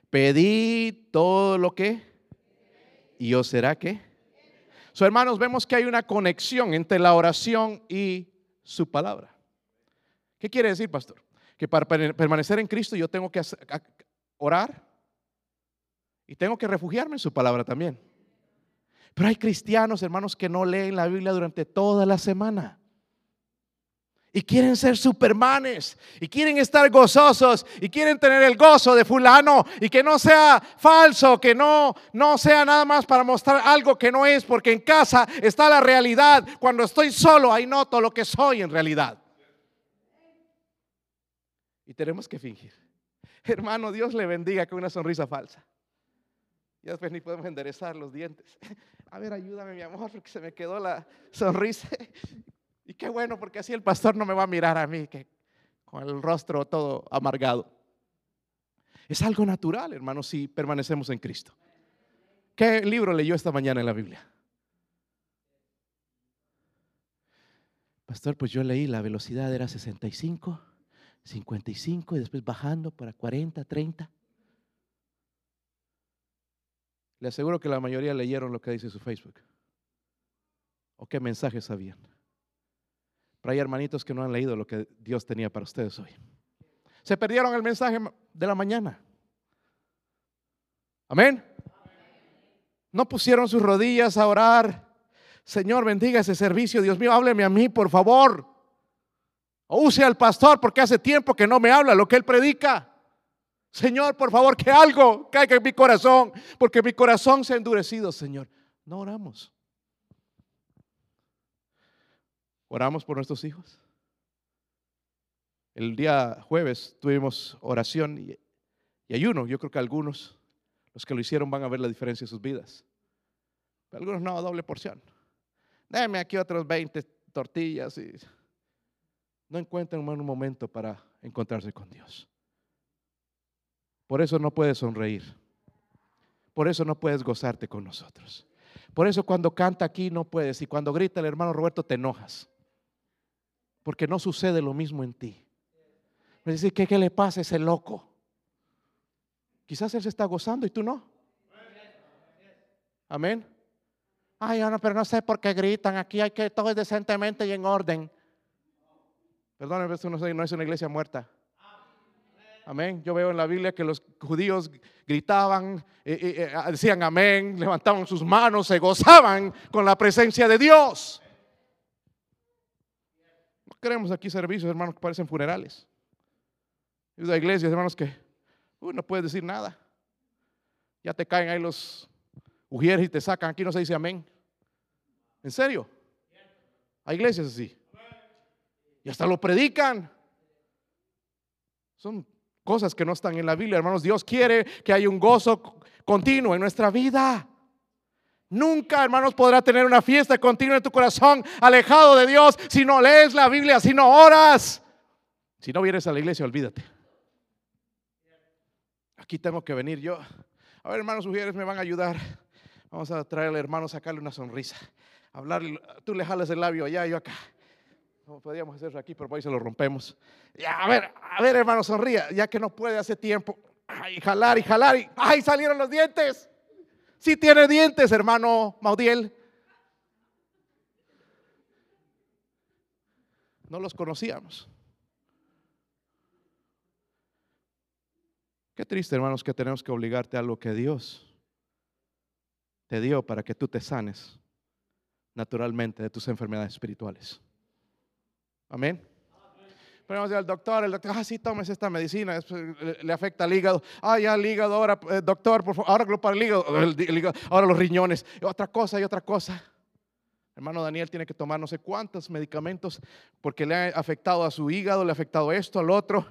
Pedid todo lo que y os será que. So, hermanos, vemos que hay una conexión entre la oración y su palabra. ¿Qué quiere decir, pastor? Que para permanecer en Cristo yo tengo que orar y tengo que refugiarme en su palabra también. Pero hay cristianos, hermanos, que no leen la Biblia durante toda la semana. Y quieren ser supermanes. Y quieren estar gozosos. Y quieren tener el gozo de fulano. Y que no sea falso. Que no, no sea nada más para mostrar algo que no es. Porque en casa está la realidad. Cuando estoy solo, ahí noto lo que soy en realidad. Y tenemos que fingir. Hermano, Dios le bendiga con una sonrisa falsa. Y después ni podemos enderezar los dientes. A ver, ayúdame, mi amor, porque se me quedó la sonrisa. Y qué bueno, porque así el pastor no me va a mirar a mí, que con el rostro todo amargado. Es algo natural, hermano, si permanecemos en Cristo. ¿Qué libro leyó esta mañana en la Biblia? Pastor, pues yo leí la velocidad era 65, 55 y después bajando para 40, 30. Le aseguro que la mayoría leyeron lo que dice su Facebook. ¿O qué mensajes sabían? Pero hay hermanitos que no han leído lo que Dios tenía para ustedes hoy. Se perdieron el mensaje de la mañana. Amén. No pusieron sus rodillas a orar. Señor, bendiga ese servicio. Dios mío, hábleme a mí, por favor. O use al pastor porque hace tiempo que no me habla lo que él predica. Señor, por favor, que algo caiga en mi corazón, porque mi corazón se ha endurecido, Señor. No oramos. Oramos por nuestros hijos. El día jueves tuvimos oración y, ayuno. Yo creo que algunos, los que lo hicieron, van a ver la diferencia en sus vidas. Pero algunos no, doble porción. Déme aquí otros 20 tortillas y no encuentran un momento para encontrarse con Dios. Por eso no puedes sonreír. Por eso no puedes gozarte con nosotros. Por eso cuando canta aquí no puedes y cuando grita el hermano Roberto te enojas. Porque no sucede lo mismo en ti. Me dice, ¿qué, ¿qué le pasa a ese loco? Quizás él se está gozando y tú no. Amén. Ay, no, pero no sé por qué gritan. Aquí hay que todo es decentemente y en orden. Perdón, esto no es una iglesia muerta. Amén. Yo veo en la Biblia que los judíos gritaban, eh, eh, eh, decían amén, levantaban sus manos, se gozaban con la presencia de Dios. Queremos aquí servicios, hermanos, que parecen funerales. Es de iglesias, hermanos, que no puedes decir nada. Ya te caen ahí los ujieres y te sacan. Aquí no se dice amén. ¿En serio? Hay iglesias así. Y hasta lo predican. Son cosas que no están en la Biblia, hermanos. Dios quiere que haya un gozo continuo en nuestra vida. Nunca, hermanos, podrá tener una fiesta continua en tu corazón alejado de Dios si no lees la Biblia, si no oras. Si no vienes a la iglesia, olvídate. Aquí tengo que venir yo. A ver, hermanos, mujeres me van a ayudar. Vamos a traerle, hermano, sacarle una sonrisa. Hablar, tú le jalas el labio allá, yo acá podríamos hacerlo aquí, pero hoy se lo rompemos. a ver, a ver, hermano, sonría, ya que no puede hace tiempo. Ay, jalar y jalar y ay, salieron los dientes. Sí tiene dientes, hermano Maudiel. No los conocíamos. Qué triste, hermanos, que tenemos que obligarte a lo que Dios te dio para que tú te sanes naturalmente de tus enfermedades espirituales. Amén. Ponemos al doctor, el doctor, ah, sí, tomes esta medicina, le, afecta al hígado. Ah, ya el hígado, ahora, eh, doctor, por favor, ahora para el hígado, ahora los riñones, otra cosa y otra cosa. Hermano Daniel tiene que tomar no sé cuántos medicamentos porque le ha afectado a su hígado, le ha afectado esto, al otro.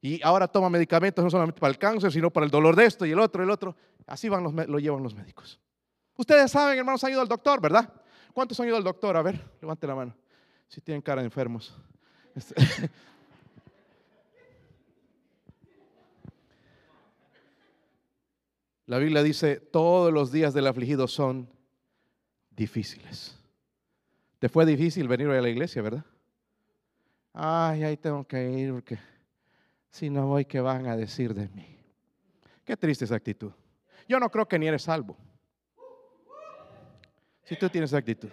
Y ahora toma medicamentos no solamente para el cáncer, sino para el dolor de esto y el otro, el otro. Así van los, lo llevan los médicos. Ustedes saben, hermanos, han ido al doctor, ¿verdad? ¿Cuántos han ido al doctor? A ver, levante la mano si tienen cara de enfermos. Este, la Biblia dice, todos los días del afligido son difíciles. Te fue difícil venir hoy a la iglesia, ¿verdad? Ay, ahí tengo que ir porque Si no voy, ¿qué van a decir de mí? Qué triste esa actitud. Yo no creo que ni eres salvo. Si tú tienes esa actitud.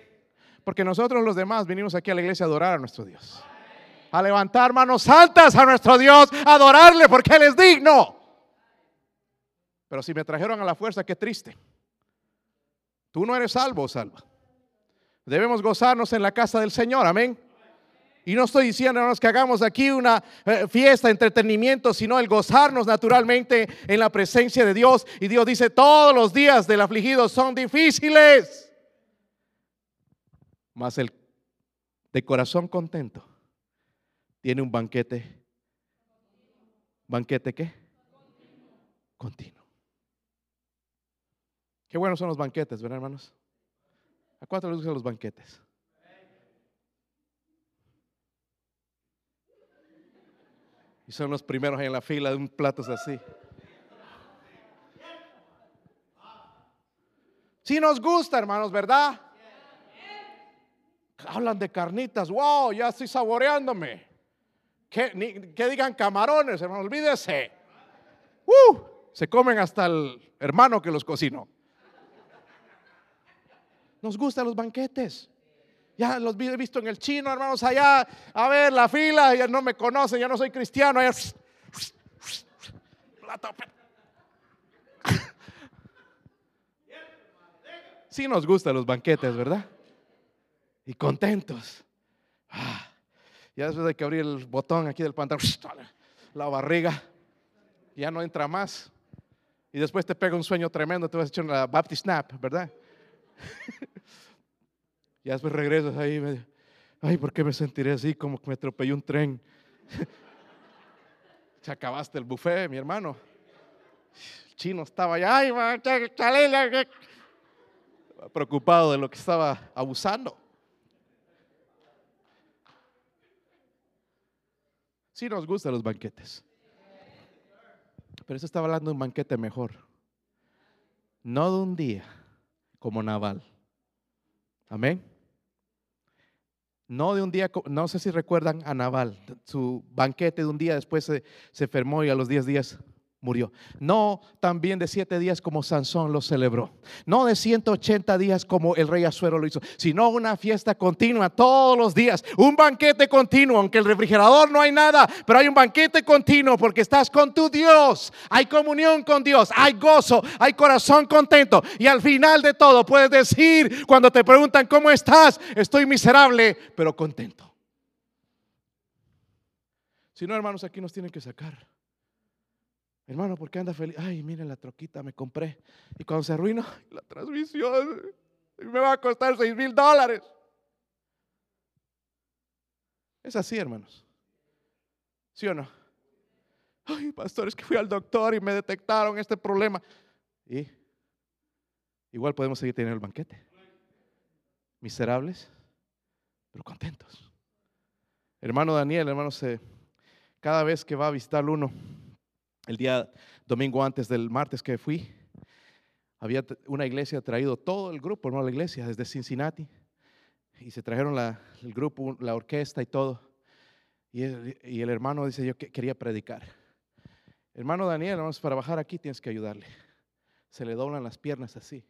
Porque nosotros los demás venimos aquí a la iglesia a adorar a nuestro Dios. A levantar manos santas a nuestro Dios, adorarle porque Él es digno. Pero si me trajeron a la fuerza, qué triste. Tú no eres salvo salva. Debemos gozarnos en la casa del Señor, amén. Y no estoy diciéndonos que hagamos aquí una eh, fiesta, entretenimiento, sino el gozarnos naturalmente en la presencia de Dios. Y Dios dice, todos los días del afligido son difíciles. Mas el de corazón contento tiene un banquete. ¿Banquete qué? Continuo. Qué buenos son los banquetes, ¿verdad, hermanos? ¿A cuánto les gustan los banquetes? Y son los primeros en la fila de un plato así. Si nos gusta, hermanos, ¿verdad? Hablan de carnitas. Wow, ya estoy saboreándome. Que, que digan camarones, hermano, olvídese. Uh, se comen hasta el hermano que los cocinó. Nos gustan los banquetes. Ya los he visto en el chino, hermanos, allá. A ver, la fila, ya no me conocen, ya no soy cristiano. Allá. Sí nos gustan los banquetes, ¿verdad? Y contentos. Ah, ya después hay que abrir el botón aquí del pantalón, la barriga, ya no entra más. Y después te pega un sueño tremendo, te vas a echar una Baptist Snap, ¿verdad? Y después regresas ahí medio, ay, ¿por qué me sentiré así como que me atropelló un tren? Se acabaste el buffet, mi hermano. El chino estaba allá, preocupado de lo que estaba abusando. Sí nos gustan los banquetes. Pero eso estaba hablando de un banquete mejor. No de un día como Naval. Amén. No de un día, no sé si recuerdan a Naval, su banquete de un día después se, se y a los 10 días murió. No también de siete días como Sansón lo celebró. No de 180 días como el rey Azuero lo hizo, sino una fiesta continua todos los días. Un banquete continuo, aunque el refrigerador no hay nada, pero hay un banquete continuo porque estás con tu Dios. Hay comunión con Dios, hay gozo, hay corazón contento. Y al final de todo puedes decir, cuando te preguntan cómo estás, estoy miserable, pero contento. Si no, hermanos, aquí nos tienen que sacar. Hermano, ¿por qué anda feliz? Ay, miren la troquita, me compré. Y cuando se arruina, la transmisión me va a costar seis mil dólares. Es así, hermanos. ¿Sí o no? Ay, pastor, es que fui al doctor y me detectaron este problema. Y igual podemos seguir teniendo el banquete. Miserables, pero contentos. Hermano Daniel, hermano, cada vez que va a visitar uno, el día domingo antes del martes que fui, había una iglesia traído todo el grupo, no la iglesia, desde Cincinnati. Y se trajeron el grupo, la orquesta y todo. Y el, hermano dice, yo quería predicar. Hermano Daniel, vamos para bajar aquí tienes que ayudarle. Se le doblan las piernas así.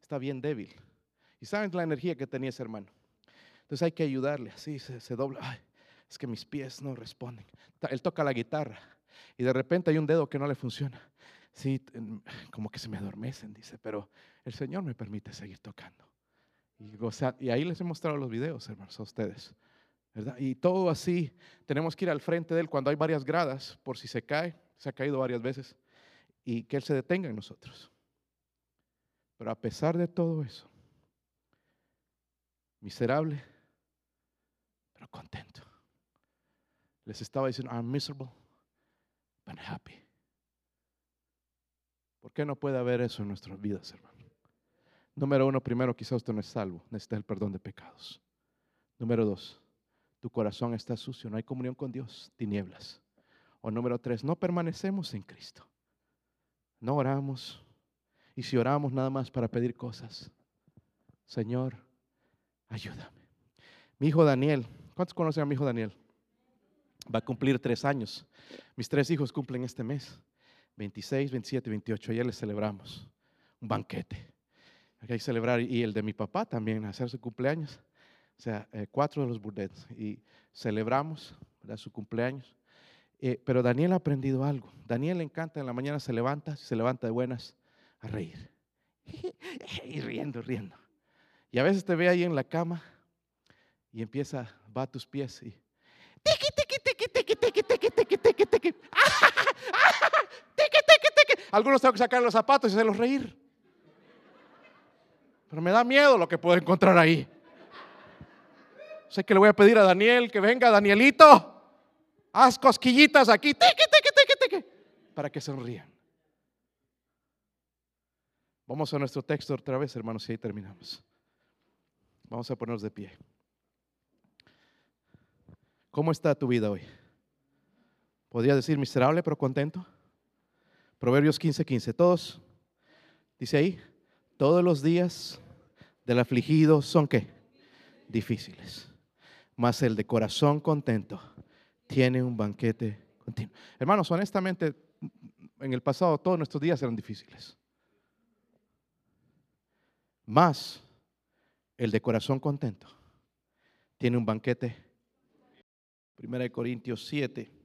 Está bien débil. Y saben la energía que tenía ese hermano. Entonces hay que ayudarle, así se, dobla. es que mis pies no responden. Él toca la guitarra y de repente hay un dedo que no le funciona. Sí, como que se me adormecen, dice, pero el Señor me permite seguir tocando. Y, y ahí les he mostrado los videos, hermanos, a ustedes. ¿verdad? Y todo así, tenemos que ir al frente de Él cuando hay varias gradas, por si se cae, se ha caído varias veces, y que Él se detenga en nosotros. Pero a pesar de todo eso, miserable, pero contento. Les estaba diciendo, I'm miserable, happy. ¿Por qué no puede haber eso en nuestras vidas, hermano? Número uno, primero, quizás usted no es salvo, necesita el perdón de pecados. Número dos, tu corazón está sucio, no hay comunión con Dios, tinieblas. O número tres, no permanecemos en Cristo. No oramos. Y si oramos nada más para pedir cosas, Señor, ayúdame. Mi hijo Daniel, ¿cuántos conocen a mi hijo Daniel? Va a cumplir tres años. Mis tres hijos cumplen este mes. 26, 27, 28. Ayer les celebramos un banquete. Hay que celebrar. Y el de mi papá también, hacer su cumpleaños. O sea, eh, cuatro de los burdets. Y celebramos su cumpleaños. Eh, pero Daniel ha aprendido algo. Daniel le encanta, en la mañana se levanta, se levanta de buenas a reír. Y riendo, riendo. Y a veces te ve ahí en la cama y empieza, va a tus pies y... Algunos tengo que sacar los zapatos y hacerlos reír. Pero me da miedo lo que puedo encontrar ahí. Sé que le voy a pedir a Daniel que venga, Danielito, haz cosquillitas aquí, para que sonrían. Vamos a nuestro texto otra vez, hermanos, y ahí terminamos. Vamos a ponernos de pie. ¿Cómo está tu vida hoy? Podría decir miserable, pero contento. Proverbios 15, 15. Todos, dice ahí, todos los días del afligido son qué? Difíciles. Mas el de corazón contento tiene un banquete continuo. Hermanos, honestamente, en el pasado todos nuestros días eran difíciles. Más el de corazón contento tiene un banquete. Primera de Corintios 7.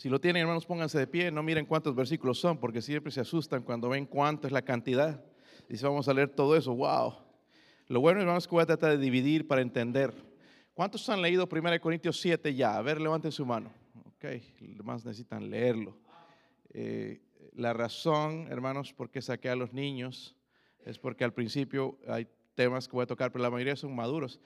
Si lo tienen, hermanos, pónganse de pie. No miren cuántos versículos son, porque siempre se asustan cuando ven cuánto es la cantidad. Dice, vamos a leer todo eso. ¡Wow! Lo bueno, hermanos, que voy a tratar de dividir para entender. ¿Cuántos han leído 1 Corintios 7 ya? A ver, levanten su mano. Ok, demás necesitan leerlo. Eh, la razón, hermanos, por qué saqué a los niños es porque al principio hay temas que voy a tocar, pero la mayoría son maduros.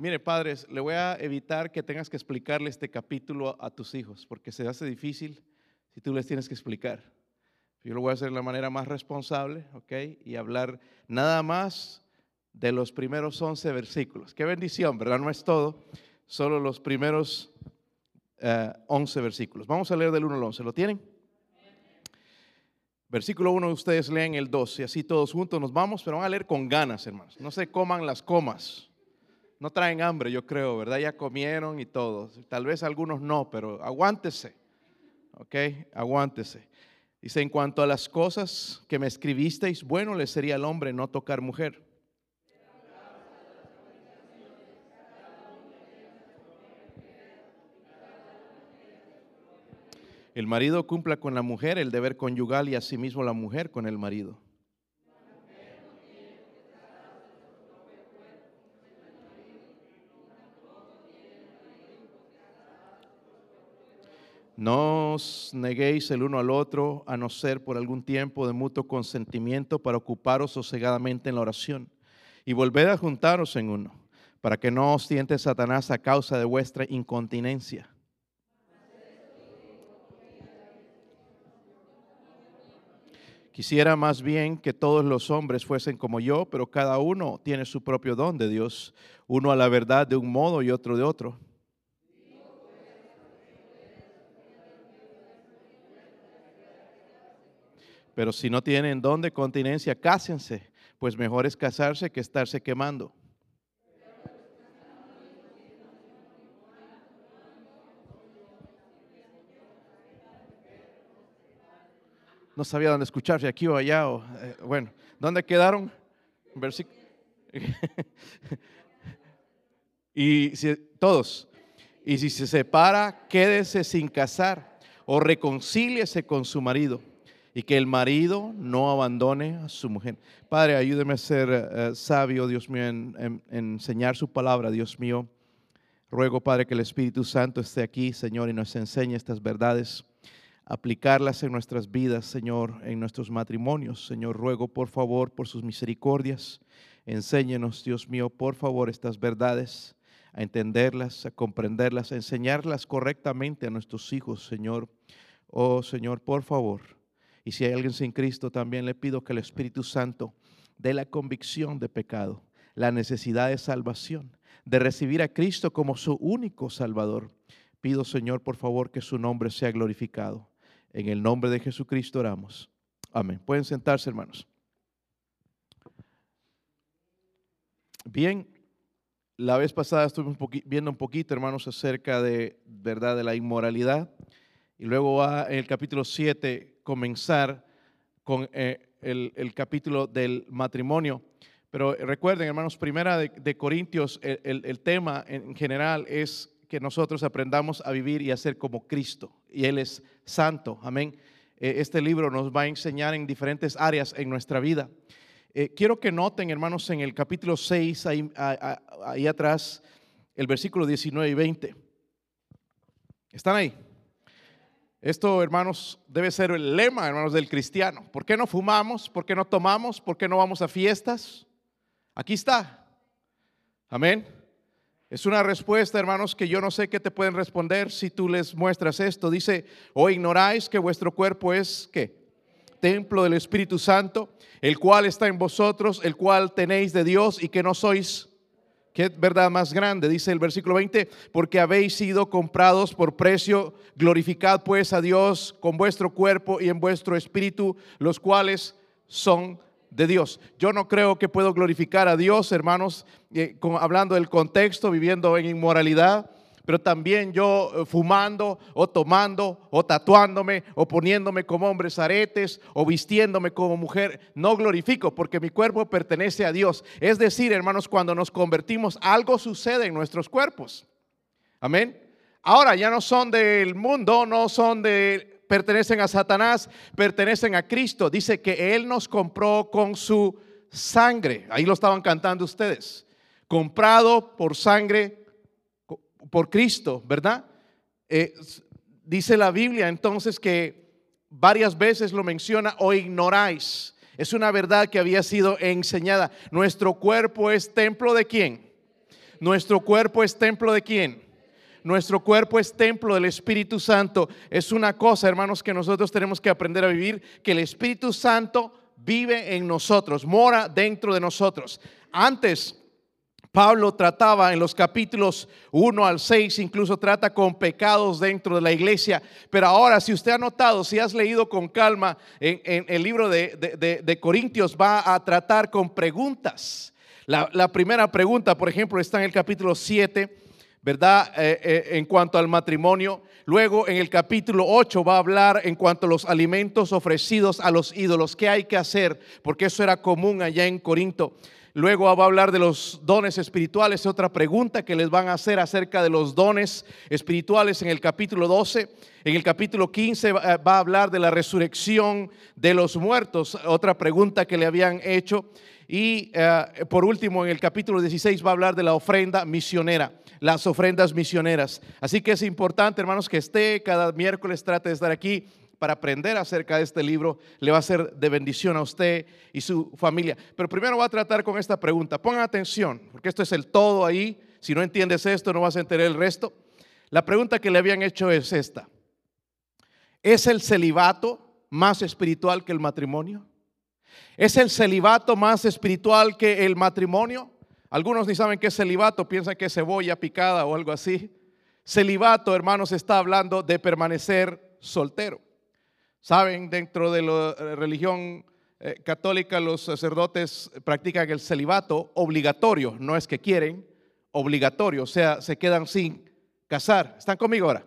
Mire, padres, le voy a evitar que tengas que explicarle este capítulo a tus hijos, porque se hace difícil si tú les tienes que explicar. Yo lo voy a hacer de la manera más responsable, ¿ok? Y hablar nada más de los primeros 11 versículos. Qué bendición, ¿verdad? No es todo, solo los primeros 11 eh, versículos. Vamos a leer del 1 al 11. ¿Lo tienen? Versículo 1, ustedes leen el 2 y así todos juntos nos vamos, pero van a leer con ganas, hermanos. No se coman las comas. No traen hambre, yo creo, ¿verdad? Ya comieron y todo. Tal vez algunos no, pero aguántese. ¿Ok? Aguántese. Dice, en cuanto a las cosas que me escribisteis, bueno le sería al hombre no tocar mujer El marido cumpla con la mujer el deber conyugal y asimismo la mujer con el marido. No os neguéis el uno al otro, a no ser por algún tiempo de mutuo consentimiento para ocuparos sosegadamente en la oración. Y volved a juntaros en uno, para que no os tiente Satanás a causa de vuestra incontinencia Quisiera más bien que todos los hombres fuesen como yo, pero cada uno tiene su propio don de Dios, uno a la verdad de un modo y otro de otro. Pero si no tienen don de continencia, cásense, pues mejor es casarse que estarse quemando. no sabía dónde escuchar, si aquí o allá. O, eh, bueno, ¿dónde quedaron? y si, todos. Y si se separa, quédese sin casar o reconcíliese con su marido y que el marido no abandone a su mujer. Padre, ayúdeme a ser eh, sabio, Dios mío, en, en, enseñar su palabra, Dios mío. Ruego, Padre, que el Espíritu Santo esté aquí, Señor, y nos enseñe estas verdades aplicarlas en nuestras vidas, Señor, en nuestros matrimonios. Señor, ruego por favor por sus misericordias. Enséñenos, Dios mío, por favor, estas verdades, a entenderlas, a comprenderlas, a enseñarlas correctamente a nuestros hijos, Señor. Oh, Señor, por favor. Y si hay alguien sin Cristo, también le pido que el Espíritu Santo dé la convicción de pecado, la necesidad de salvación, de recibir a Cristo como su único Salvador. Pido, Señor, por favor, que su nombre sea glorificado. En el nombre de Jesucristo oramos. Amén. Pueden sentarse, hermanos. Bien, la vez pasada estuve viendo un poquito, hermanos, acerca de, ¿verdad?, de la inmoralidad. Y luego va en el capítulo 7 comenzar con eh, el, capítulo del matrimonio. Pero recuerden, hermanos, primera de, Corintios, el, tema en general es que nosotros aprendamos a vivir y a ser como Cristo. Y Él es santo. Amén. Eh, este libro nos va a enseñar en diferentes áreas en nuestra vida. Eh, quiero que noten, hermanos, en el capítulo 6, ahí, ahí atrás, el versículo 19 y 20. ¿Están ahí? Esto, hermanos, debe ser el lema, hermanos, del cristiano. ¿Por qué no fumamos? ¿Por qué no tomamos? ¿Por qué no vamos a fiestas? Aquí está. Amén. Es una respuesta, hermanos, que yo no sé qué te pueden responder si tú les muestras esto. Dice, o ignoráis que vuestro cuerpo es, ¿qué? Templo del Espíritu Santo, el cual está en vosotros, el cual tenéis de Dios y que no sois Qué verdad más grande, dice el versículo 20, porque habéis sido comprados por precio, glorificad pues a Dios con vuestro cuerpo y en vuestro espíritu, los cuales son de Dios. Yo no creo que puedo glorificar a Dios, hermanos, eh, hablando del contexto, viviendo en inmoralidad pero también yo eh, fumando o tomando o tatuándome o poniéndome como hombres aretes o vistiéndome como mujer, no glorifico porque mi cuerpo pertenece a Dios. Es decir, hermanos, cuando nos convertimos, algo sucede en nuestros cuerpos. Amén. Ahora ya no son del mundo, no son de, pertenecen a Satanás, pertenecen a Cristo. Dice que Él nos compró con su sangre. Ahí lo estaban cantando ustedes. Comprado por sangre por Cristo, ¿verdad? Eh, dice la Biblia entonces que varias veces lo menciona o ignoráis. Es una verdad que había sido enseñada. Nuestro cuerpo es templo de quién? Nuestro cuerpo es templo de quién? Nuestro cuerpo es templo del Espíritu Santo. Es una cosa, hermanos, que nosotros tenemos que aprender a vivir, que el Espíritu Santo vive en nosotros, mora dentro de nosotros. Antes Pablo trataba en los capítulos 1 al 6, incluso trata con pecados dentro de la iglesia. Pero ahora, si usted ha notado, si has leído con calma en, el libro de, Corintios, va a tratar con preguntas. La, primera pregunta, por ejemplo, está en el capítulo 7, ¿verdad? Eh, eh, en cuanto al matrimonio. Luego en el capítulo 8 va a hablar en cuanto a los alimentos ofrecidos a los ídolos. ¿Qué hay que hacer? Porque eso era común allá en Corinto. Luego va a hablar de los dones espirituales, otra pregunta que les van a hacer acerca de los dones espirituales en el capítulo 12. En el capítulo 15 va a hablar de la resurrección de los muertos, otra pregunta que le habían hecho. Y eh, por último, en el capítulo 16 va a hablar de la ofrenda misionera, las ofrendas misioneras. Así que es importante, hermanos, que esté cada miércoles, trate de estar aquí para aprender acerca de este libro le va a ser de bendición a usted y su familia. Pero primero va a tratar con esta pregunta. Pongan atención, porque esto es el todo ahí. Si no entiendes esto, no vas a entender el resto. La pregunta que le habían hecho es esta. ¿Es el celibato más espiritual que el matrimonio? ¿Es el celibato más espiritual que el matrimonio? Algunos ni saben qué es celibato, piensan que es cebolla picada o algo así. Celibato, hermanos, está hablando de permanecer soltero. Saben, dentro de la eh, religión eh, católica los sacerdotes practican el celibato obligatorio, no es que quieren, obligatorio, o sea, se quedan sin casar. ¿Están conmigo ahora?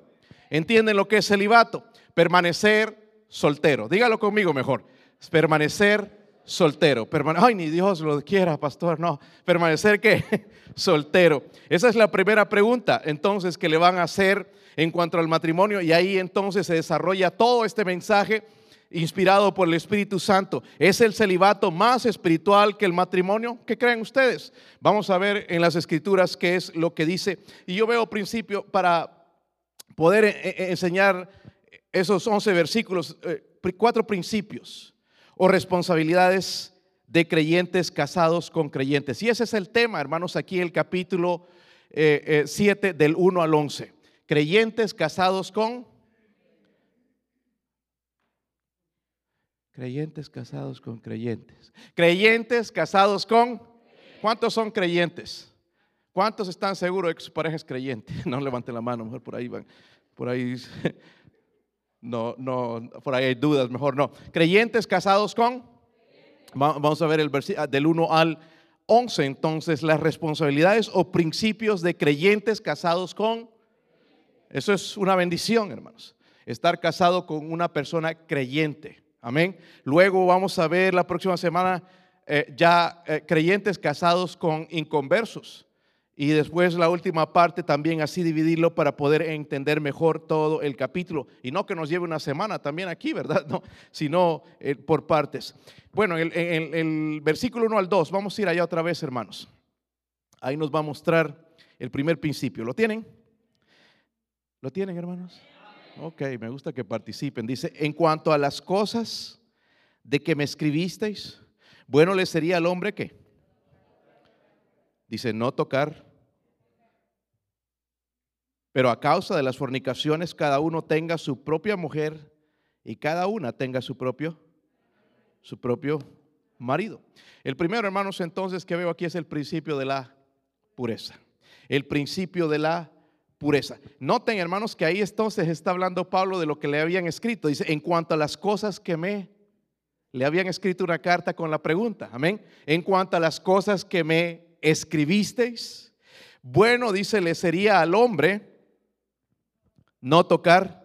¿Entienden lo que es celibato? Permanecer soltero. Dígalo conmigo mejor. Permanecer soltero. Ay, ni Dios lo quiera, pastor. No. Permanecer qué? soltero. Esa es la primera pregunta entonces que le van a hacer en cuanto al matrimonio y ahí entonces se desarrolla todo este mensaje inspirado por el Espíritu Santo. ¿Es el celibato más espiritual que el matrimonio? ¿Qué creen ustedes? Vamos a ver en las escrituras qué es lo que dice. Y yo veo principio para poder eh, eh, enseñar esos 11 versículos, eh, cuatro principios o responsabilidades de creyentes casados con creyentes. Y ese es el tema, hermanos, aquí el capítulo 7 del 1 al 11 creyentes casados con... Creyentes casados con creyentes. Creyentes casados con... ¿Cuántos son creyentes? ¿Cuántos están seguros de que su pareja es creyente? No levanten la mano, mejor por ahí van. Por ahí no, no, por ahí hay dudas, mejor no. Creyentes casados con Vamos a ver el versículo del 1 al 11 entonces las responsabilidades o principios de creyentes casados con... Eso es una bendición, hermanos. Estar casado con una persona creyente. Amén. Luego vamos a ver la próxima semana eh, ya eh, creyentes casados con inconversos. Y después la última parte también así dividirlo para poder entender mejor todo el capítulo. Y no que nos lleve una semana también aquí, ¿verdad? No, sino eh, por partes. Bueno, el, el, versículo 1 al 2, vamos a ir allá otra vez, hermanos. Ahí nos va a mostrar el primer principio. ¿Lo tienen? ¿Lo tienen, hermanos? Ok, me gusta que participen. Dice, en cuanto a las cosas de que me escribisteis, bueno le sería al hombre que Dice, no tocar. Pero a causa de las fornicaciones, cada uno tenga su propia mujer y cada una tenga su propio, su propio marido. El primero, hermanos, entonces que veo aquí es el principio de la pureza. El principio de la pureza. Noten, hermanos, que ahí entonces está hablando Pablo de lo que le habían escrito. Dice, en cuanto a las cosas que me le habían escrito una carta con la pregunta. Amén. En cuanto a las cosas que me escribisteis. Bueno, dice, le sería al hombre no tocar.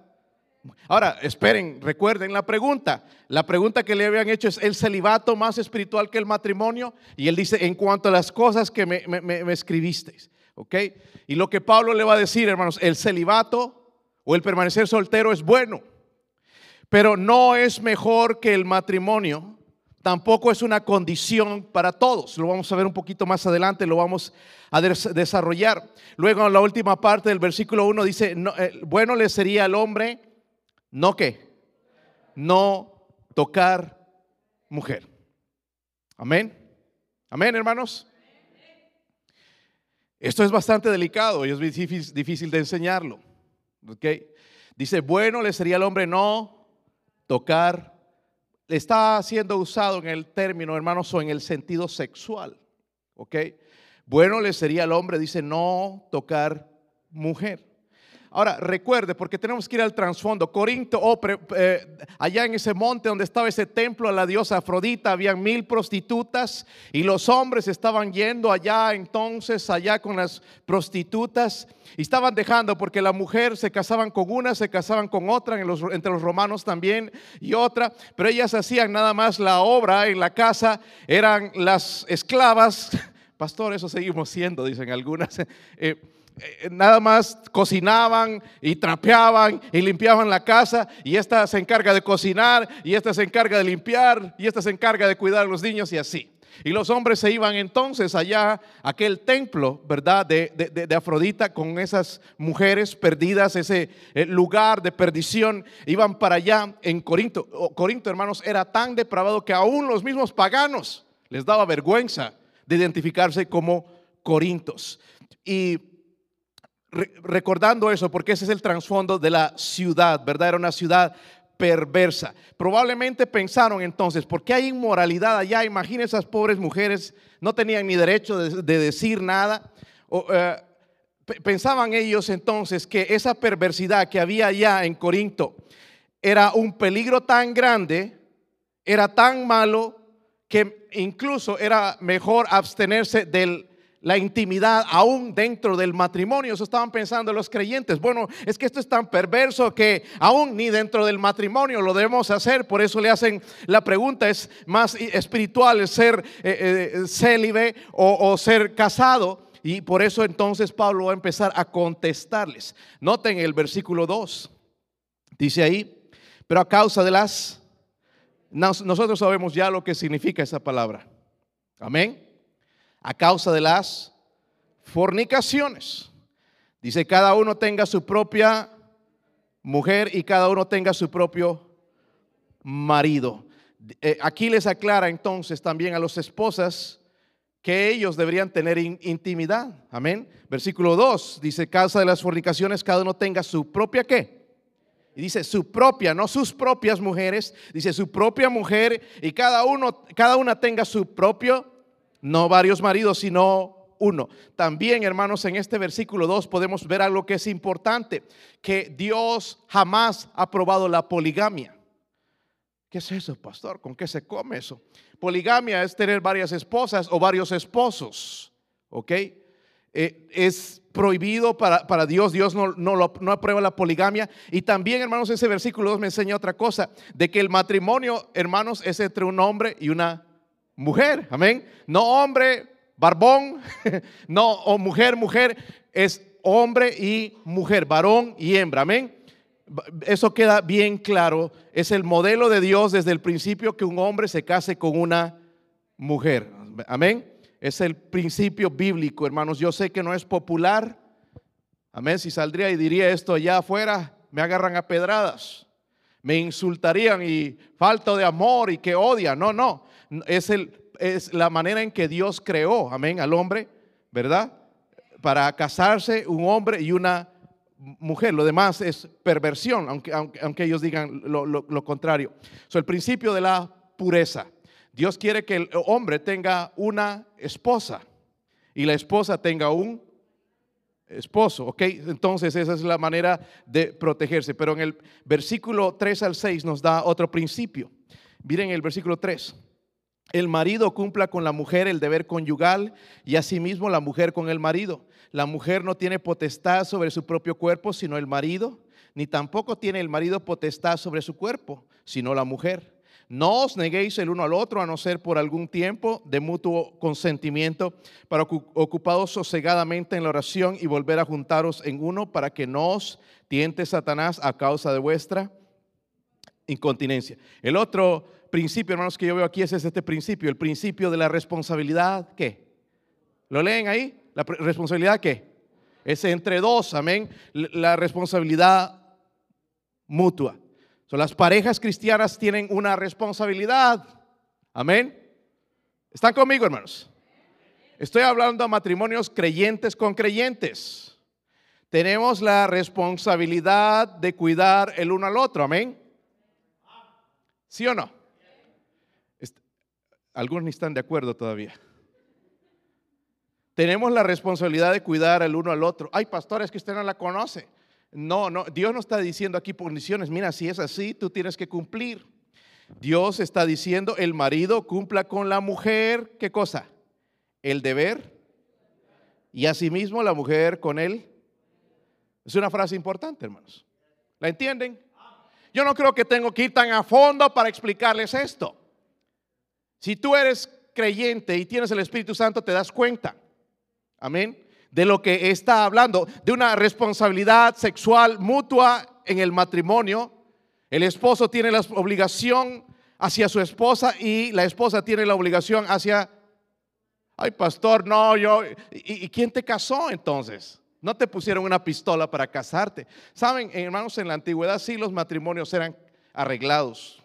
Ahora, esperen, recuerden la pregunta. La pregunta que le habían hecho es, ¿el celibato más espiritual que el matrimonio? Y él dice, en cuanto a las cosas que me, me escribisteis. ¿Ok? Y lo que Pablo le va a decir, hermanos, el celibato o el permanecer soltero es bueno, pero no es mejor que el matrimonio tampoco es una condición para todos. Lo vamos a ver un poquito más adelante, lo vamos a desarrollar. Luego en la última parte del versículo 1 dice, eh, bueno le sería al hombre, no que, no tocar mujer. Amén. Amén, hermanos. Esto es bastante delicado y es difícil, de enseñarlo. ¿okay? Dice, bueno le sería al hombre no tocar está siendo usado en el término, hermanos, o en el sentido sexual. Bueno le sería al hombre, dice, no tocar mujer. Ahora, recuerde, porque tenemos que ir al trasfondo. Corinto, oh, eh, allá en ese monte donde estaba ese templo a la diosa Afrodita, habían mil prostitutas y los hombres estaban yendo allá entonces, allá con las prostitutas y estaban dejando porque la mujer se casaban con una, se casaban con otra, entre los romanos también y otra, pero ellas hacían nada más la obra en la casa, eran las esclavas. Pastor, eso seguimos siendo, dicen algunas. Eh, nada más cocinaban y trapeaban y limpiaban la casa y esta se encarga de cocinar y esta se encarga de limpiar y esta se encarga de cuidar a los niños y así. Y los hombres se iban entonces allá a aquel templo, ¿verdad? De, de, Afrodita con esas mujeres perdidas, ese eh, lugar de perdición. Iban para allá en Corinto. Corinto, hermanos, era tan depravado que aún los mismos paganos les daba vergüenza de identificarse como Corintos. Y recordando eso, porque ese es el trasfondo de la ciudad, ¿verdad? Era una ciudad perversa. Probablemente pensaron entonces, ¿por qué hay inmoralidad allá? Imaginen esas pobres mujeres, no tenían ni derecho de, decir nada. Eh, pensaban ellos entonces que esa perversidad que había allá en Corinto era un peligro tan grande, era tan malo, que incluso era mejor abstenerse del la intimidad aún dentro del matrimonio. Eso estaban pensando los creyentes. Bueno, es que esto es tan perverso que aún ni dentro del matrimonio lo debemos hacer. Por eso le hacen la pregunta, es más espiritual ser eh, eh, célibe o, ser casado. Y por eso entonces Pablo va a empezar a contestarles. Noten el versículo 2. Dice ahí, pero a causa de las... Nosotros sabemos ya lo que significa esa palabra. Amén a causa de las fornicaciones. Dice, cada uno tenga su propia mujer y cada uno tenga su propio marido. Eh, aquí les aclara entonces también a las esposas que ellos deberían tener intimidad. Amén. Versículo 2 dice, causa de las fornicaciones, cada uno tenga su propia qué. Y dice su propia, no sus propias mujeres, dice su propia mujer y cada uno, cada una tenga su propio no varios maridos, sino uno. También, hermanos, en este versículo 2 podemos ver algo que es importante, que Dios jamás ha aprobado la poligamia. ¿Qué es eso, pastor? ¿Con qué se come eso? Poligamia es tener varias esposas o varios esposos. ¿Ok? Eh, es prohibido para, para Dios, Dios no, no, no, aprueba la poligamia. Y también, hermanos, ese versículo 2 me enseña otra cosa, de que el matrimonio, hermanos, es entre un hombre y una mujer. Amén. No hombre, barbón, no, o mujer, mujer, es hombre y mujer, varón y hembra. Amén. Eso queda bien claro. Es el modelo de Dios desde el principio que un hombre se case con una mujer. Amén. Es el principio bíblico, hermanos. Yo sé que no es popular. Amén. Si saldría y diría esto allá afuera, me agarran a pedradas. Me insultarían y falta de amor y que odia. No, no. Es, el, es la manera en que Dios creó, amén, al hombre, ¿verdad? Para casarse un hombre y una mujer. Lo demás es perversión, aunque, aunque, ellos digan lo, contrario. So, el principio de la pureza. Dios quiere que el hombre tenga una esposa y la esposa tenga un esposo, ¿ok? Entonces esa es la manera de protegerse. Pero en el versículo 3 al 6 nos da otro principio. Miren el versículo 3. El marido cumpla con la mujer el deber conyugal y asimismo la mujer con el marido. La mujer no tiene potestad sobre su propio cuerpo, sino el marido, ni tampoco tiene el marido potestad sobre su cuerpo, sino la mujer. No os neguéis el uno al otro, a no ser por algún tiempo de mutuo consentimiento, para ocupados sosegadamente en la oración y volver a juntaros en uno, para que no os tiente Satanás a causa de vuestra incontinencia. El otro principio, hermanos, que yo veo aquí es este principio, el principio de la responsabilidad, ¿qué? ¿Lo leen ahí? ¿La responsabilidad qué? Es entre dos, amén. La responsabilidad mutua las parejas cristianas tienen una responsabilidad. Amén. ¿Están conmigo, hermanos? Estoy hablando de matrimonios creyentes con creyentes. Tenemos la responsabilidad de cuidar el uno al otro. Amén. ¿Sí o no? Algunos ni están de acuerdo todavía. Tenemos la responsabilidad de cuidar el uno al otro. Hay pastores que usted no la conoce. No, no, Dios no está diciendo aquí condiciones, mira, si es así, tú tienes que cumplir. Dios está diciendo, el marido cumpla con la mujer, ¿qué cosa? El deber. Y asimismo la mujer con él. Es una frase importante, hermanos. ¿La entienden? Yo no creo que tengo que ir tan a fondo para explicarles esto. Si tú eres creyente y tienes el Espíritu Santo, te das cuenta. Amén de lo que está hablando, de una responsabilidad sexual mutua en el matrimonio. El esposo tiene la obligación hacia su esposa y la esposa tiene la obligación hacia, ay pastor, no, yo, ¿y, quién te casó entonces? No te pusieron una pistola para casarte. Saben, hermanos, en la antigüedad sí los matrimonios eran arreglados,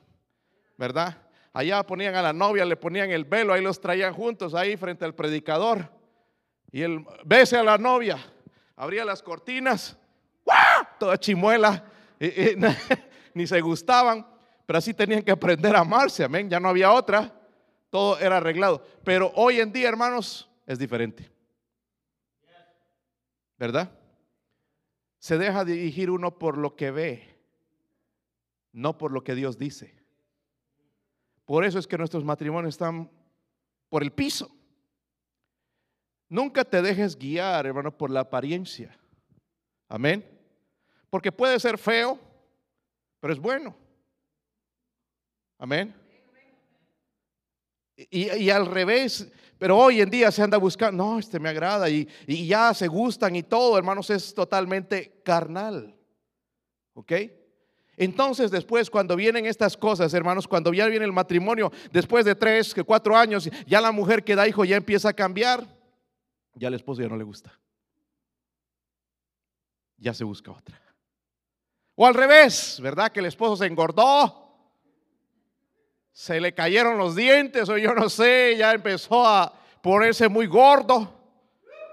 ¿verdad? Allá ponían a la novia, le ponían el velo, ahí los traían juntos, ahí frente al predicador. Y él bese a la novia, abría las cortinas, toda chimuela, ni se gustaban, pero así tenían que aprender a amarse, amén, ya no había otra, todo era arreglado. Pero hoy en día, hermanos, es diferente. ¿Verdad? Se deja dirigir uno por lo que ve, no por lo que Dios dice. Por eso es que nuestros matrimonios están por el piso. Nunca te dejes guiar, hermano, por la apariencia. Amén. Porque puede ser feo, pero es bueno. Amén. Y, al revés, pero hoy en día se anda buscando, no, este me agrada y, y ya se gustan y todo, hermanos, es totalmente carnal. ¿Ok? Entonces después, cuando vienen estas cosas, hermanos, cuando ya viene el matrimonio, después de tres, cuatro años, ya la mujer que da hijo ya empieza a cambiar ya al esposo ya no le gusta. Ya se busca otra. O al revés, ¿verdad? Que el esposo se engordó, se le cayeron los dientes o yo no sé, ya empezó a ponerse muy gordo,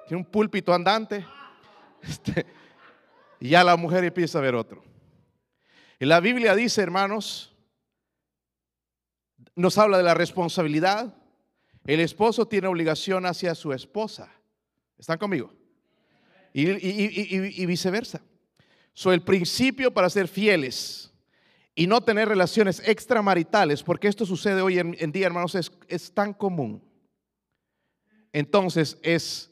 tiene un púlpito andante. Este, y ya la mujer empieza a ver otro. La Biblia dice, hermanos, nos habla de la responsabilidad. El esposo tiene obligación hacia su esposa. ¿Están conmigo? Y, viceversa. So, el principio para ser fieles y no tener relaciones extramaritales, porque esto sucede hoy en, día, hermanos, es tan común. Entonces es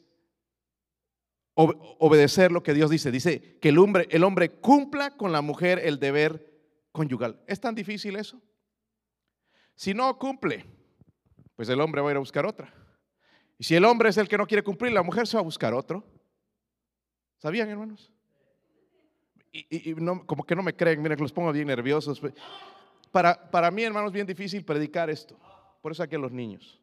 obedecer lo que Dios dice. Dice que el hombre, el hombre cumpla con la mujer el deber conyugal. ¿Es tan difícil eso? Si no cumple, pues el hombre va a ir a buscar otra. Y si el hombre es el que no quiere cumplir, la mujer se va a buscar otro. ¿Sabían, hermanos? Y, como que no me creen, miren que los pongo bien nerviosos. Para, para mí, hermanos, es bien difícil predicar esto. Por eso aquí los niños.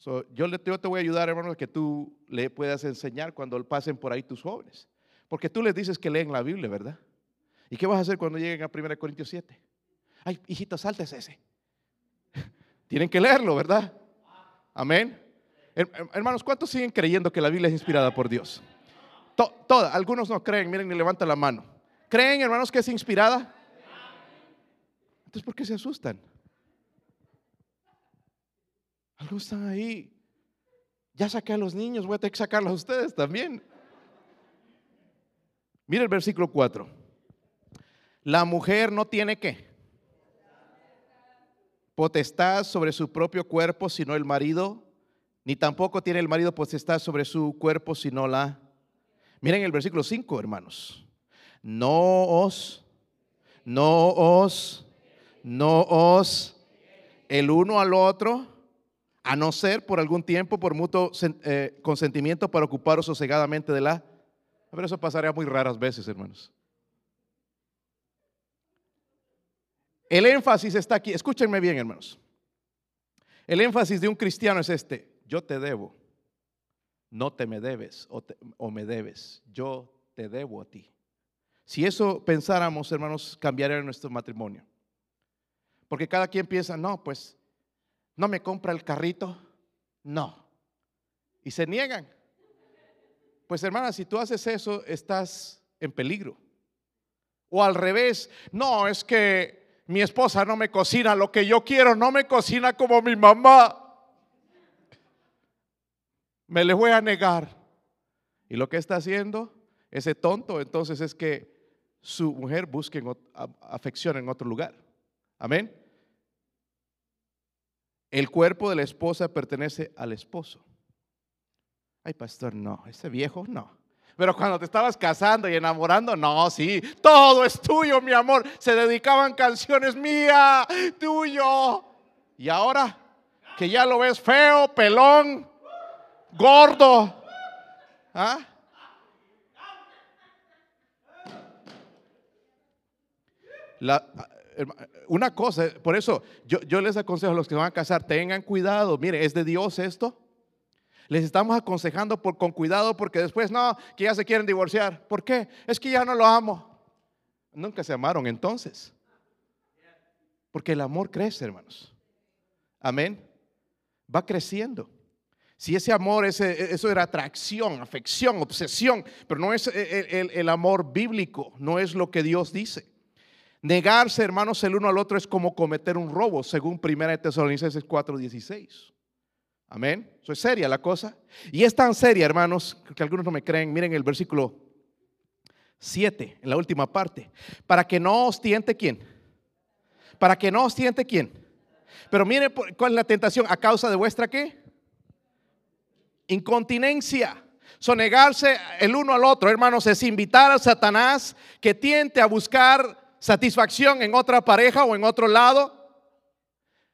Yo, le, te voy a ayudar, hermanos, a que tú le puedas enseñar cuando pasen por ahí tus jóvenes. Porque tú les dices que leen la Biblia, ¿verdad? ¿Y qué vas a hacer cuando lleguen a 1 Corintios 7? Ay, hijito, saltes ese. Tienen que leerlo, ¿verdad? Amén. Hermanos, ¿cuántos siguen creyendo que la Biblia es inspirada por Dios? todas, algunos no creen, miren, ni levanta la mano. ¿Creen, hermanos, que es inspirada? Entonces, ¿por qué se asustan? Algunos están ahí. Ya saqué a los niños, voy a tener que sacarlos a ustedes también. Mire el versículo 4. La mujer no tiene qué? Potestad sobre su propio cuerpo, sino el marido, ni tampoco tiene el marido potestad sobre su cuerpo, sino la Miren el versículo 5, hermanos. No os, no os, no os, el uno al otro, a no ser por algún tiempo, por mutuo eh, consentimiento para ocuparos sosegadamente de la... Pero eso pasaría muy raras veces, hermanos. El énfasis está aquí. Escúchenme bien, hermanos. El énfasis de un cristiano es este. Yo te debo no te me debes o, me debes, yo te debo a ti. Si eso pensáramos, hermanos, cambiaría nuestro matrimonio. Porque cada quien piensa, no, pues, no me compra el carrito, no. Y se niegan. Pues hermana, si tú haces eso, estás en peligro. O al revés, no, es que mi esposa no me cocina lo que yo quiero, no me cocina como mi mamá me les voy a negar. Y lo que está haciendo ese tonto entonces es que su mujer busque afección en otro lugar. Amén. El cuerpo de la esposa pertenece al esposo. Ay, pastor, no, ese viejo no. Pero cuando te estabas casando y enamorando, no, sí, todo es tuyo, mi amor. Se dedicaban canciones mía, tuyo. Y ahora que ya lo ves feo, pelón, gordo. ¿Ah? Una cosa, por eso yo, les aconsejo a los que van a casar, tengan cuidado, mire, es de Dios esto. Les estamos aconsejando por, con cuidado porque después no, que ya se quieren divorciar. ¿Por qué? Es que ya no lo amo. Nunca se amaron entonces. Porque el amor crece, hermanos. Amén. Va creciendo. Si ese amor, ese, eso era atracción, afección, obsesión, pero no es el, amor bíblico, no es lo que Dios dice. Negarse, hermanos, el uno al otro es como cometer un robo, según 1 Tesalonicenses 4:16. Amén. Eso es seria la cosa. Y es tan seria, hermanos, que algunos no me creen. Miren el versículo 7, en la última parte. Para que no os tiente quién. Para que no os tiente quién. Pero miren cuál es la tentación. ¿A causa de vuestra qué? incontinencia. Sonegarse el uno al otro, hermanos, es invitar a Satanás que tiente a buscar satisfacción en otra pareja o en otro lado.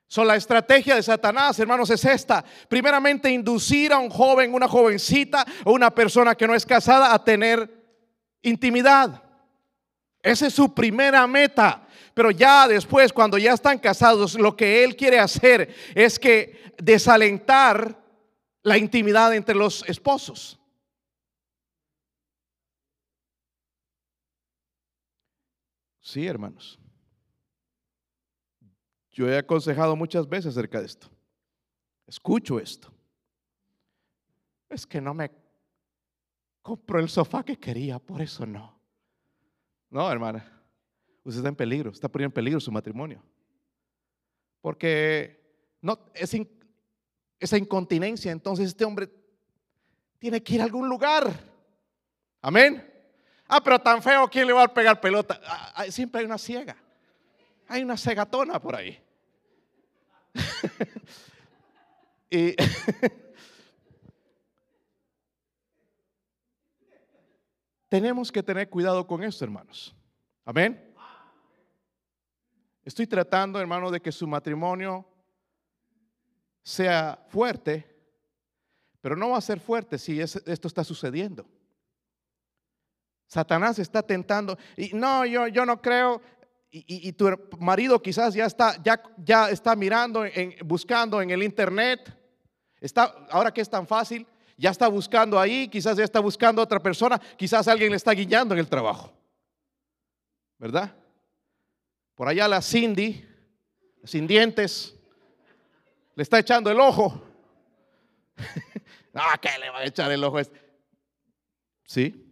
So, la estrategia de Satanás, hermanos, es esta. Primeramente, inducir a un joven, una jovencita o una persona que no es casada a tener intimidad. Esa es su primera meta. Pero ya después, cuando ya están casados, lo que él quiere hacer es que desalentar la intimidad entre los esposos. Sí, hermanos. Yo he aconsejado muchas veces acerca de esto. Escucho esto. Es que no me compro el sofá que quería, por eso no. No, hermana. Usted está en peligro, está poniendo en peligro su matrimonio. Porque no, es, esa incontinencia, entonces este hombre tiene que ir a algún lugar. Amén. Ah, pero tan feo, ¿quién le va a pegar pelota? Ah, ah, siempre hay una ciega. Hay una cegatona por ahí. y tenemos que tener cuidado con esto, hermanos. Amén. Estoy tratando, hermano, de que su matrimonio sea fuerte, pero no va a ser fuerte si esto está sucediendo. Satanás está tentando, y no, yo, yo no creo, y, tu marido quizás ya está, ya, ya está mirando, en, buscando en el internet, está, ahora que es tan fácil, ya está buscando ahí, quizás ya está buscando a otra persona, quizás alguien le está guiando en el trabajo, ¿verdad? Por allá la Cindy, sin dientes, le está echando el ojo. ah, ¿qué le va a echar el ojo? Este? Sí.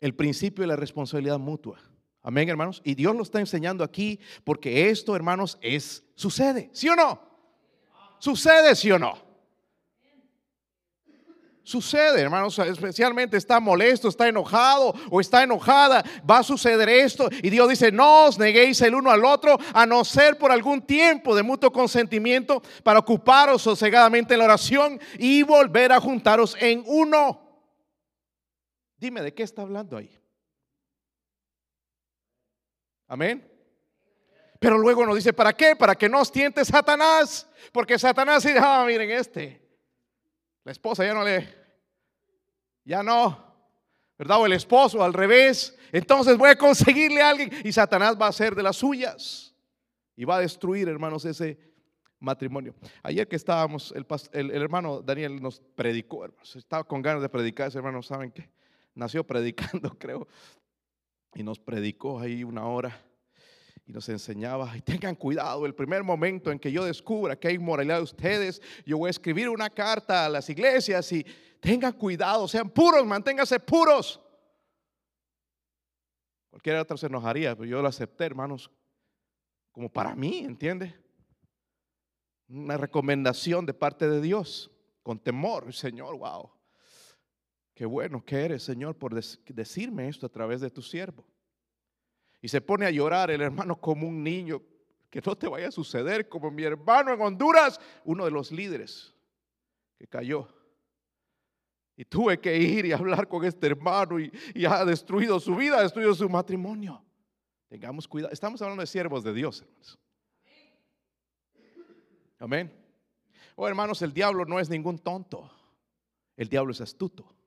El principio de la responsabilidad mutua. Amén, hermanos. Y Dios lo está enseñando aquí porque esto, hermanos, es sucede. ¿Sí o no? Sucede, ¿sí o no? Sucede, hermanos, especialmente está molesto, está enojado o está enojada, va a suceder esto. Y Dios dice, no os neguéis el uno al otro, a no ser por algún tiempo de mutuo consentimiento para ocuparos sosegadamente en la oración y volver a juntaros en uno. Dime, ¿de qué está hablando ahí? Amén. Pero luego nos dice, ¿para qué? Para que no os tiente Satanás. Porque Satanás dice, ah, miren este. La esposa ya no le, ya no, ¿verdad? O el esposo al revés. Entonces voy a conseguirle a alguien y Satanás va a hacer de las suyas y va a destruir, hermanos, ese matrimonio. Ayer que estábamos, el, hermano Daniel nos predicó, hermanos. Estaba con ganas de predicar, ese hermano, ¿saben qué? Nació predicando, creo. Y nos predicó ahí una hora y nos enseñaba, y tengan cuidado, el primer momento en que yo descubra que hay inmoralidad de ustedes, yo voy a escribir una carta a las iglesias y tengan cuidado, sean puros, manténganse puros. Cualquier otro se enojaría, pero yo lo acepté, hermanos, como para mí, ¿entiende? Una recomendación de parte de Dios, con temor, Señor, wow. Qué bueno que eres, Señor, por decirme esto a través de tu siervo. Y se pone a llorar el hermano como un niño. Que no te vaya a suceder como mi hermano en Honduras, uno de los líderes que cayó. Y tuve que ir y hablar con este hermano y, ha destruido su vida, ha destruido su matrimonio. Tengamos cuidado. Estamos hablando de siervos de Dios, hermanos. Amén. Oh, hermanos, el diablo no es ningún tonto. El diablo es astuto.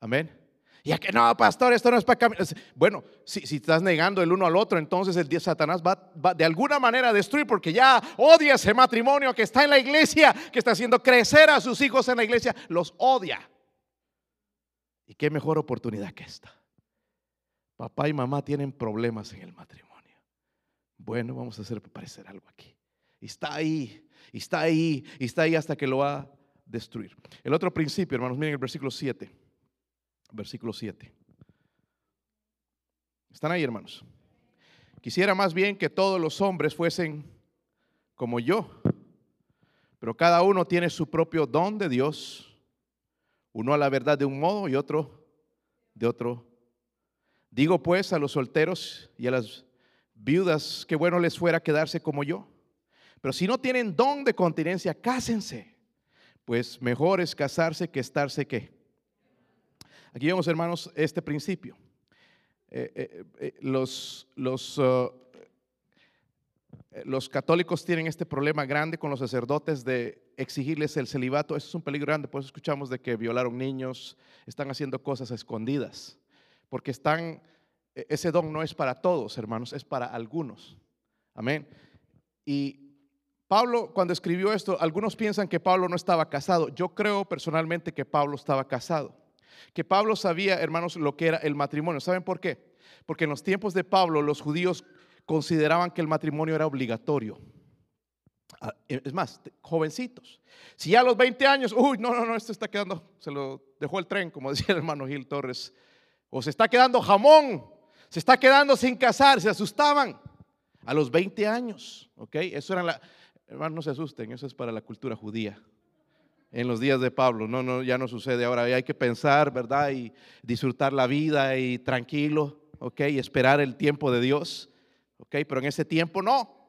Amén. Y que no, pastor, esto no es para caminar. Bueno, si, si, estás negando el uno al otro, entonces el Satanás va, va, de alguna manera a destruir porque ya odia ese matrimonio que está en la iglesia, que está haciendo crecer a sus hijos en la iglesia, los odia. Y qué mejor oportunidad que esta. Papá y mamá tienen problemas en el matrimonio. Bueno, vamos a hacer parecer algo aquí. Está ahí, está ahí, está ahí hasta que lo va a destruir. El otro principio, hermanos, miren el versículo 7 versículo 7. ¿Están ahí, hermanos? Quisiera más bien que todos los hombres fuesen como yo, pero cada uno tiene su propio don de Dios, uno a la verdad de un modo y otro de otro. Digo pues a los solteros y a las viudas que bueno les fuera quedarse como yo, pero si no tienen don de continencia, cásense, pues mejor es casarse que estarse que Aquí vemos, hermanos, este principio. Eh, eh, eh, uh, los católicos tienen este problema grande con los sacerdotes de exigirles el celibato. Eso es un peligro grande, por eso escuchamos de que violaron niños, están haciendo cosas escondidas, porque e, ese don no es para todos, hermanos, es para algunos. Amén. Y Pablo, cuando escribió esto, algunos piensan que Pablo no estaba casado. Yo creo personalmente que Pablo estaba casado que Pablo sabía, hermanos, lo que era el matrimonio. ¿Saben por qué? Porque en los tiempos de Pablo los judíos consideraban que el matrimonio era obligatorio. Ah, es más, jovencitos. Si ya a los 20 años, uy, no, no, no, esto está quedando, se lo dejó el tren, como decía el hermano Gil Torres, o se está quedando jamón, se está quedando sin casar, se asustaban. A los 20 años, ¿ok? Eso era la, hermanos, no se asusten, eso es para la cultura judía. En los días de Pablo. No, no, ya no sucede ahora. Hay que pensar, ¿verdad? Y disfrutar la vida y tranquilo, ¿ok? Y esperar el tiempo de Dios, ¿ok? Pero en ese tiempo no.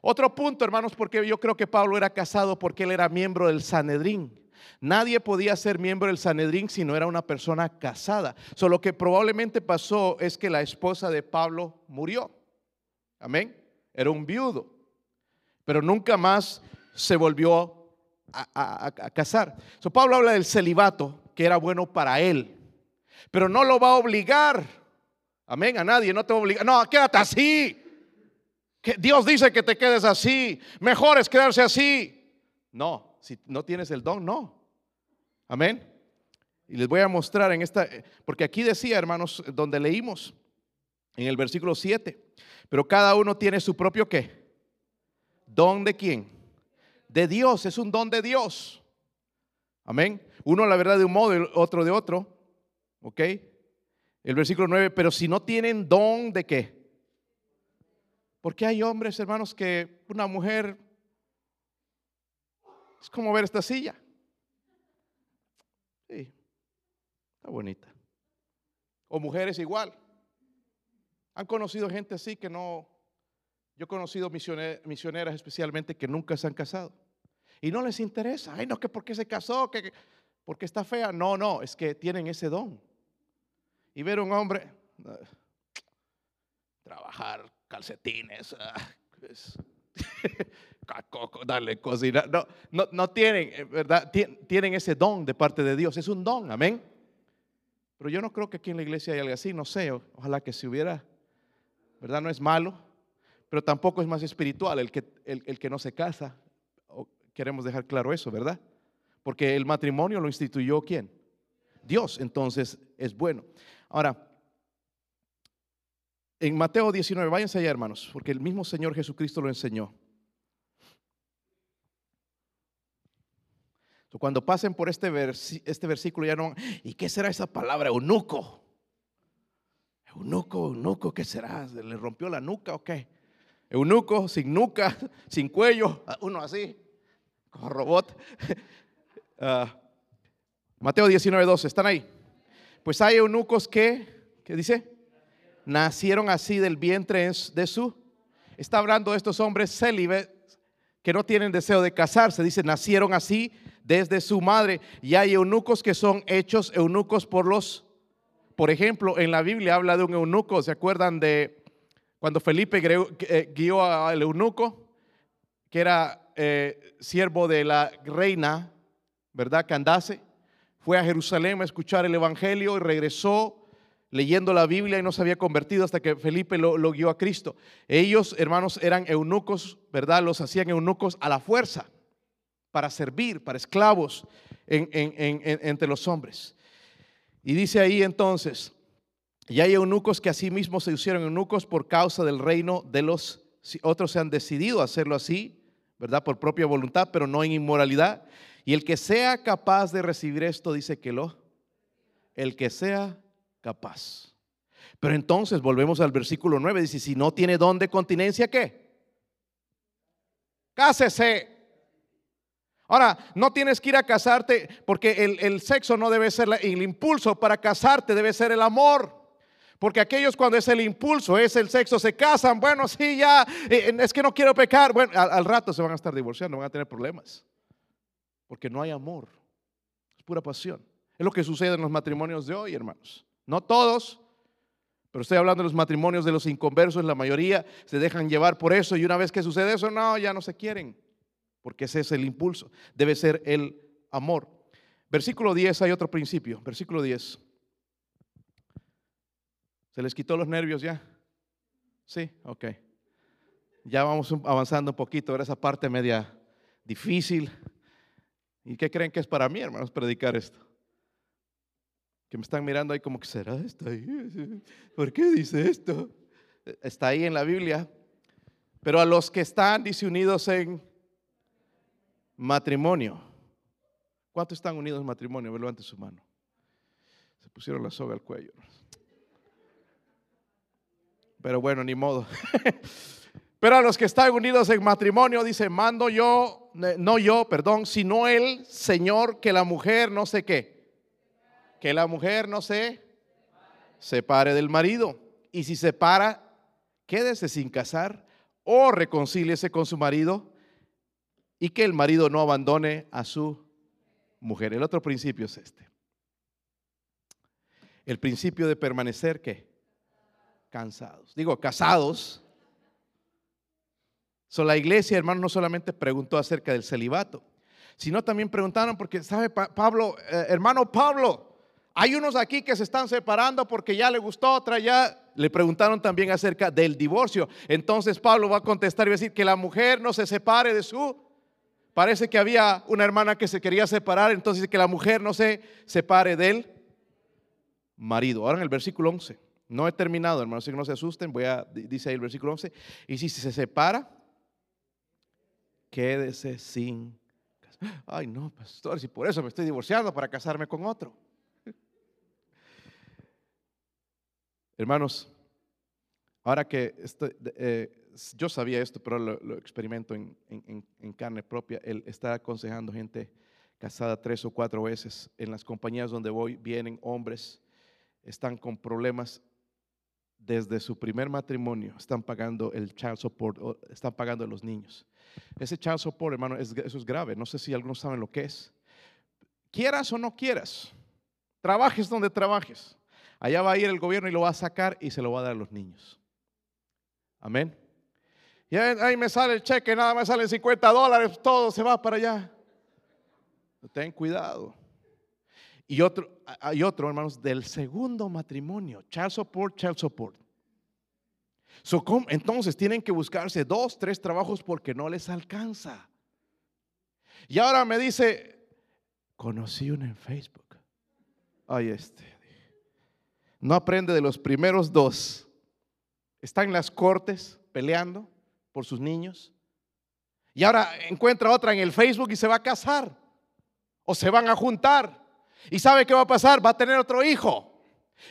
Otro punto, hermanos, porque yo creo que Pablo era casado porque él era miembro del Sanedrín. Nadie podía ser miembro del Sanedrín si no era una persona casada. Solo lo que probablemente pasó es que la esposa de Pablo murió. Amén. Era un viudo. Pero nunca más se volvió a, casar. So, Pablo habla del celibato, que era bueno para él. Pero no lo va a obligar. Amén. A nadie, no te va a obligar. No, quédate así. Que Dios dice que te quedes así. Mejor es quedarse así. No, si no tienes el don, no. Amén. Y les voy a mostrar en esta, porque aquí decía, hermanos, donde leímos, en el versículo 7, pero cada uno tiene su propio qué. ¿Don de quién? De Dios, es un don de Dios. Amén. Uno la verdad de un modo, el otro de otro. ¿Ok? El versículo 9, pero si no tienen don de qué. Porque hay hombres, hermanos, que una mujer es como ver esta silla. Sí, está bonita. O mujeres igual. Han conocido gente así que no, yo he conocido misioneras especialmente que nunca se han casado. Y no les interesa. Ay, no, que porque se casó, que porque está fea. No, no, es que tienen ese don. Y ver un hombre trabajar calcetines, ah, pues, darle cocina. No, no, no tienen, eh, ¿verdad? Tienen ese don de parte de Dios. Es un don, amén. Pero yo no creo que aquí en la iglesia haya algo así, no sé, ojalá que si hubiera, ¿verdad? No es malo, pero tampoco es más espiritual el que, el, que no se casa. queremos dejar claro eso, ¿verdad? Porque el matrimonio lo instituyó quién? Dios, entonces es bueno. Ahora, en Mateo 19, váyanse allá hermanos, porque el mismo Señor Jesucristo lo enseñó. Cuando pasen por este, este versículo ya no, ¿y qué será esa palabra? Eunuco. Eunuco, eunuco, ¿qué será? ¿Le rompió la nuca o qué? Eunuco, sin nuca, sin cuello, uno así, como robot. Ah, Mateo 19, 12, ¿están ahí? Pues hay eunucos que, ¿qué dice? Nacieron así del vientre de su. Está hablando de estos hombres célibes que no tienen deseo de casarse. Dice, nacieron así desde su madre. Y hay eunucos que son hechos eunucos por los, por ejemplo, en la Biblia habla de un eunuco, ¿se acuerdan de cuando Felipe eh, guió al eunuco, que era eh, siervo de la reina, ¿verdad? Candace? Fue a Jerusalén a escuchar el Evangelio y regresó leyendo la Biblia y no se había convertido hasta que Felipe lo, lo, guió a Cristo. Ellos, hermanos, eran eunucos, ¿verdad? Los hacían eunucos a la fuerza para servir, para esclavos entre los hombres. Y dice ahí entonces, y hay eunucos que asimismo se hicieron eunucos por causa del reino de los, otros se han decidido hacerlo así, ¿verdad? Por propia voluntad, pero no en inmoralidad. Y el que sea capaz de recibir esto, dice que lo, el que sea capaz. Pero entonces volvemos al versículo 9, dice, si no tiene don de continencia, ¿qué? Cásese. Ahora, no tienes que ir a casarte porque el, sexo no debe ser el impulso para casarte, debe ser el amor. Porque aquellos cuando es el impulso, es el sexo, se casan, bueno, sí, ya, eh, es que no quiero pecar. Bueno, al, rato se van a estar divorciando, van a tener problemas. Porque no hay amor, es pura pasión. Es lo que sucede en los matrimonios de hoy, hermanos. No todos, pero estoy hablando de los matrimonios de los inconversos, la mayoría se dejan llevar por eso y una vez que sucede eso, no, ya no se quieren porque ese es el impulso, debe ser el amor. Versículo 10, hay otro principio, versículo 10. ¿Se les quitó los nervios ya? Sí, ok. Ya vamos avanzando un poquito, era esa parte media difícil. ¿Y qué creen que es para mí, hermanos, predicar esto? Que me están mirando ahí como que será esto ¿Por qué dice esto? Está ahí en la Biblia. Pero a los que están, dice, unidos en Matrimonio. ¿Cuántos están unidos en matrimonio? Levante su mano. Se pusieron la soga al cuello. Pero bueno, ni modo. Pero a los que están unidos en matrimonio, dice, mando yo, no yo, perdón, sino el Señor, que la mujer no sé qué. Que la mujer no se separe del marido. Y si se para, quédese sin casar o reconcíliese con su marido y que el marido no abandone a su mujer. El otro principio es este. El principio de permanecer, ¿qué? Cansados. Digo, casados So, la iglesia, hermano, no solamente preguntó acerca del celibato, sino también preguntaron, porque, ¿sabe, Pablo, eh, hermano Pablo, hay unos aquí que se están separando porque ya le gustó otra, ya le preguntaron también acerca del divorcio. Entonces Pablo va a contestar y va a decir que la mujer no se separe de su... Parece que había una hermana que se quería separar, entonces que la mujer no se separe del marido. Ahora en el versículo 11, no he terminado, hermanos, así que no se asusten, voy a, dice ahí el versículo 11, y si se separa, quédese sin Ay, no, pastor, si por eso me estoy divorciando para casarme con otro. Hermanos, ahora que estoy, eh, yo sabía esto, pero lo, experimento en, en, carne propia, el estar aconsejando gente casada tres o cuatro veces en las compañías donde voy, vienen hombres, están con problemas desde su primer matrimonio, están pagando el child support, están pagando los niños. Ese child support, hermano, eso es grave. No sé si algunos saben lo que es. Quieras o no quieras, trabajes donde trabajes. Allá va a ir el gobierno y lo va a sacar y se lo va a dar a los niños. Amén. Y ahí me sale el cheque, nada más salen 50 dólares, todo se va para allá. Ten cuidado. Y otro, hay otro, hermanos, del segundo matrimonio, child support, child support entonces tienen que buscarse dos, tres trabajos porque no les alcanza. Y ahora me dice, conocí uno en Facebook. Ay, este. No aprende de los primeros dos. Está en las cortes peleando por sus niños. Y ahora encuentra otra en el Facebook y se va a casar. O se van a juntar. ¿Y sabe qué va a pasar? Va a tener otro hijo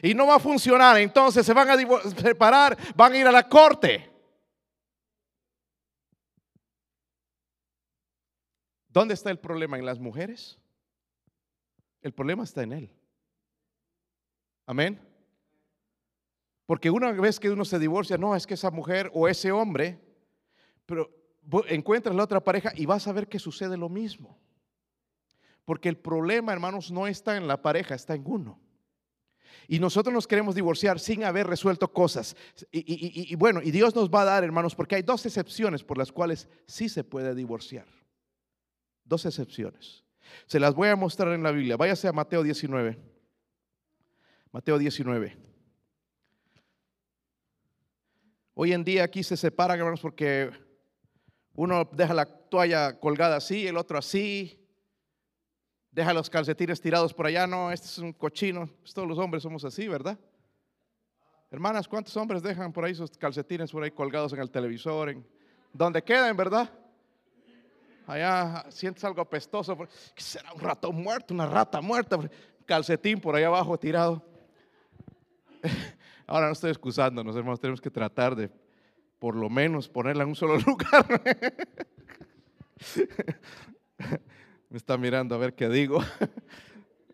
y no va a funcionar, entonces se van a separar, van a ir a la corte. ¿Dónde está el problema? ¿En las mujeres? El problema está en él. Amén. Porque una vez que uno se divorcia, no, es que esa mujer o ese hombre, pero encuentras la otra pareja y vas a ver que sucede lo mismo. Porque el problema, hermanos, no está en la pareja, está en uno. Y nosotros nos queremos divorciar sin haber resuelto cosas. Y, bueno, y Dios nos va a dar, hermanos, porque hay dos excepciones por las cuales sí se puede divorciar. Dos excepciones. Se las voy a mostrar en la Biblia. Váyase a Mateo 19. Mateo 19. Hoy en día aquí se separan, hermanos, porque uno deja la toalla colgada así, el otro así, deja los calcetines tirados por allá, no, este es un cochino, pues todos los hombres somos así, ¿verdad? Hermanas, ¿cuántos hombres dejan por ahí sus calcetines por ahí colgados en el televisor, en donde queden, verdad? Allá sientes algo apestoso, ¿qué será un ratón muerto, una rata muerta? Calcetín por ahí abajo tirado. Ahora no estoy excusándonos, hermanos, tenemos que tratar de por lo menos ponerla en un solo lugar. Me está mirando a ver qué digo.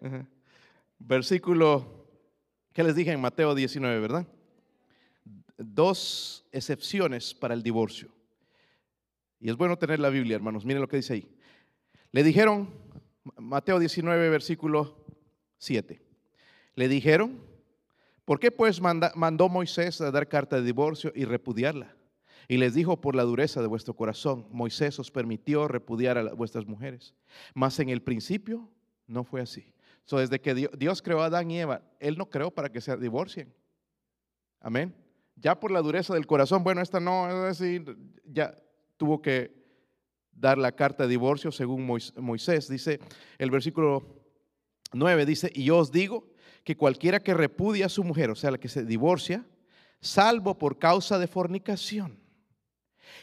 Versículo, ¿qué les dije en Mateo 19, verdad? Dos excepciones para el divorcio. Y es bueno tener la Biblia, hermanos. Miren lo que dice ahí. Le dijeron, Mateo 19, versículo 7. Le dijeron, ¿por qué pues mandó Moisés a dar carta de divorcio y repudiarla? Y les dijo, por la dureza de vuestro corazón, Moisés os permitió repudiar a vuestras mujeres. Mas en el principio no fue así. So, desde que Dios creó a Adán y Eva, Él no creó para que se divorcien. Amén. Ya por la dureza del corazón, bueno, esta no, es decir, ya tuvo que dar la carta de divorcio según Moisés. Dice el versículo 9, dice, y yo os digo que cualquiera que repudia a su mujer, o sea, la que se divorcia, salvo por causa de fornicación,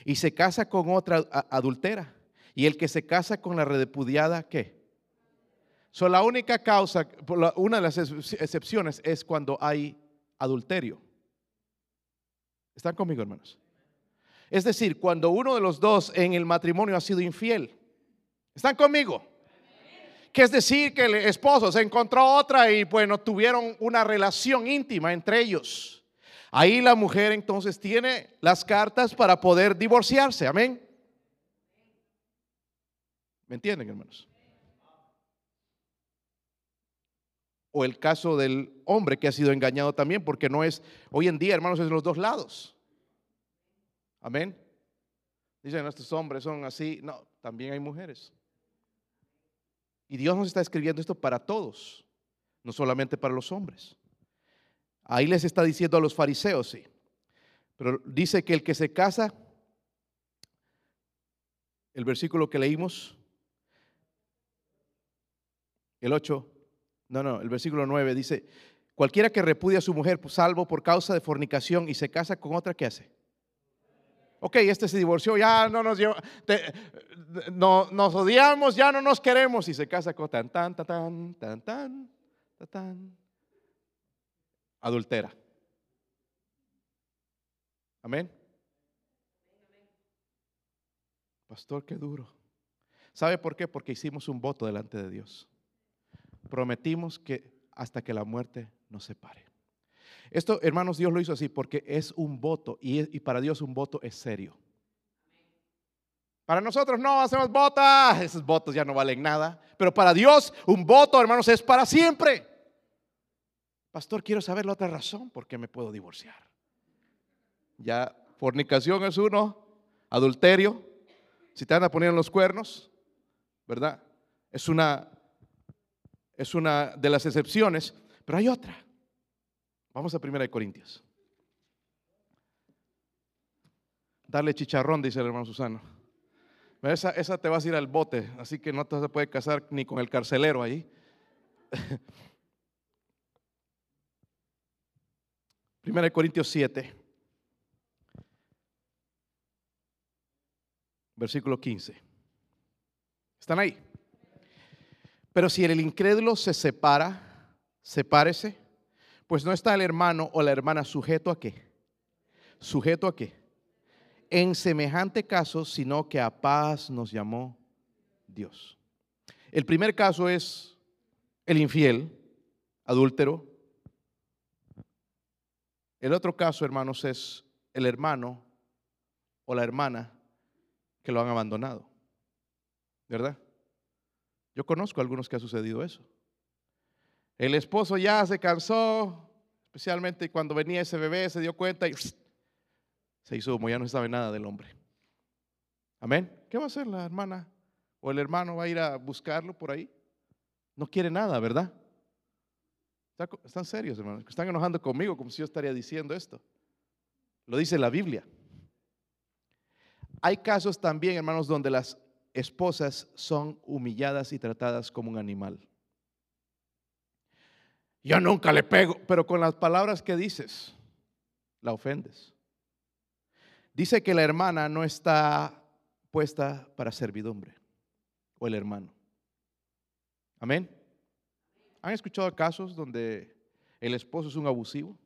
y se casa con otra adultera. Y el que se casa con la repudiada, ¿qué? So, la única causa, una de las excepciones es cuando hay adulterio. ¿Están conmigo, hermanos? Es decir, cuando uno de los dos en el matrimonio ha sido infiel. ¿Están conmigo? Que es decir, que el esposo se encontró otra y bueno, tuvieron una relación íntima entre ellos. Ahí la mujer entonces tiene las cartas para poder divorciarse. Amén. ¿Me entienden, hermanos? O el caso del hombre que ha sido engañado también, porque no es, hoy en día, hermanos, es de los dos lados. Amén. Dicen, estos hombres son así. No, también hay mujeres. Y Dios nos está escribiendo esto para todos, no solamente para los hombres. Ahí les está diciendo a los fariseos, sí. Pero dice que el que se casa, el versículo que leímos, el 8, no, no, el versículo 9 dice, cualquiera que repudia a su mujer, salvo por causa de fornicación y se casa con otra, ¿qué hace? Ok, este se divorció, ya no nos lleva, no, nos odiamos, ya no nos queremos y se casa con tan, tan, tan, tan, tan, tan, tan adultera. Amén. Pastor, qué duro. ¿Sabe por qué? Porque hicimos un voto delante de Dios. Prometimos que hasta que la muerte nos separe. Esto, hermanos, Dios lo hizo así porque es un voto y, para Dios un voto es serio. Para nosotros no hacemos votos, esos votos ya no valen nada, pero para Dios un voto, hermanos, es para siempre. Pastor, quiero saber la otra razón por qué me puedo divorciar. Ya fornicación es uno, adulterio, si te van a poner en los cuernos, ¿verdad? Es una es una de las excepciones, pero hay otra. Vamos a 1 Corintios. Darle chicharrón, dice el hermano Susano. Esa, esa te vas a ir al bote, así que no te se puede casar ni con el carcelero ahí. Primera de Corintios 7, versículo 15. ¿Están ahí? Pero si el incrédulo se separa, sepárese pues no está el hermano o la hermana sujeto a qué? ¿Sujeto a qué? En semejante caso, sino que a paz nos llamó Dios. El primer caso es el infiel, adúltero. El otro caso, hermanos, es el hermano o la hermana que lo han abandonado. ¿Verdad? Yo conozco a algunos que ha sucedido eso. El esposo ya se cansó, especialmente cuando venía ese bebé, se dio cuenta y se hizo como ya no sabe nada del hombre. Amén. ¿Qué va a hacer la hermana o el hermano? ¿Va a ir a buscarlo por ahí? No quiere nada, ¿verdad? Están serios, hermanos. Están enojando conmigo como si yo estaría diciendo esto. Lo dice la Biblia. Hay casos también, hermanos, donde las esposas son humilladas y tratadas como un animal. Yo nunca le pego, pero con las palabras que dices, la ofendes. Dice que la hermana no está puesta para servidumbre, o el hermano. Amén. ¿Han escuchado casos donde el esposo es un abusivo?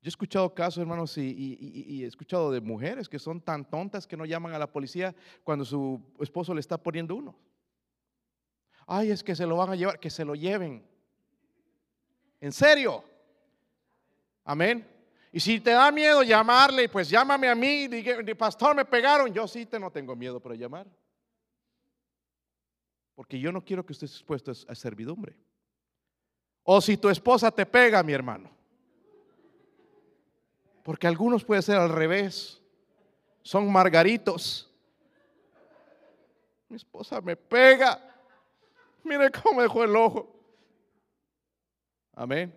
Yo he escuchado casos, hermanos, y, he escuchado de mujeres que son tan tontas que no llaman a la policía cuando su esposo le está poniendo uno. Ay, es que se lo van a llevar, que se lo lleven. En serio. Amén. Y si te da miedo llamarle, pues llámame a mí, diga, pastor, me pegaron. Yo sí te no tengo miedo para llamar. Porque yo no quiero que estés expuesto a servidumbre. O si tu esposa te pega, mi hermano. Porque algunos puede ser al revés. Son margaritos. Mi esposa me pega. Mire cómo dejó el ojo. Amén.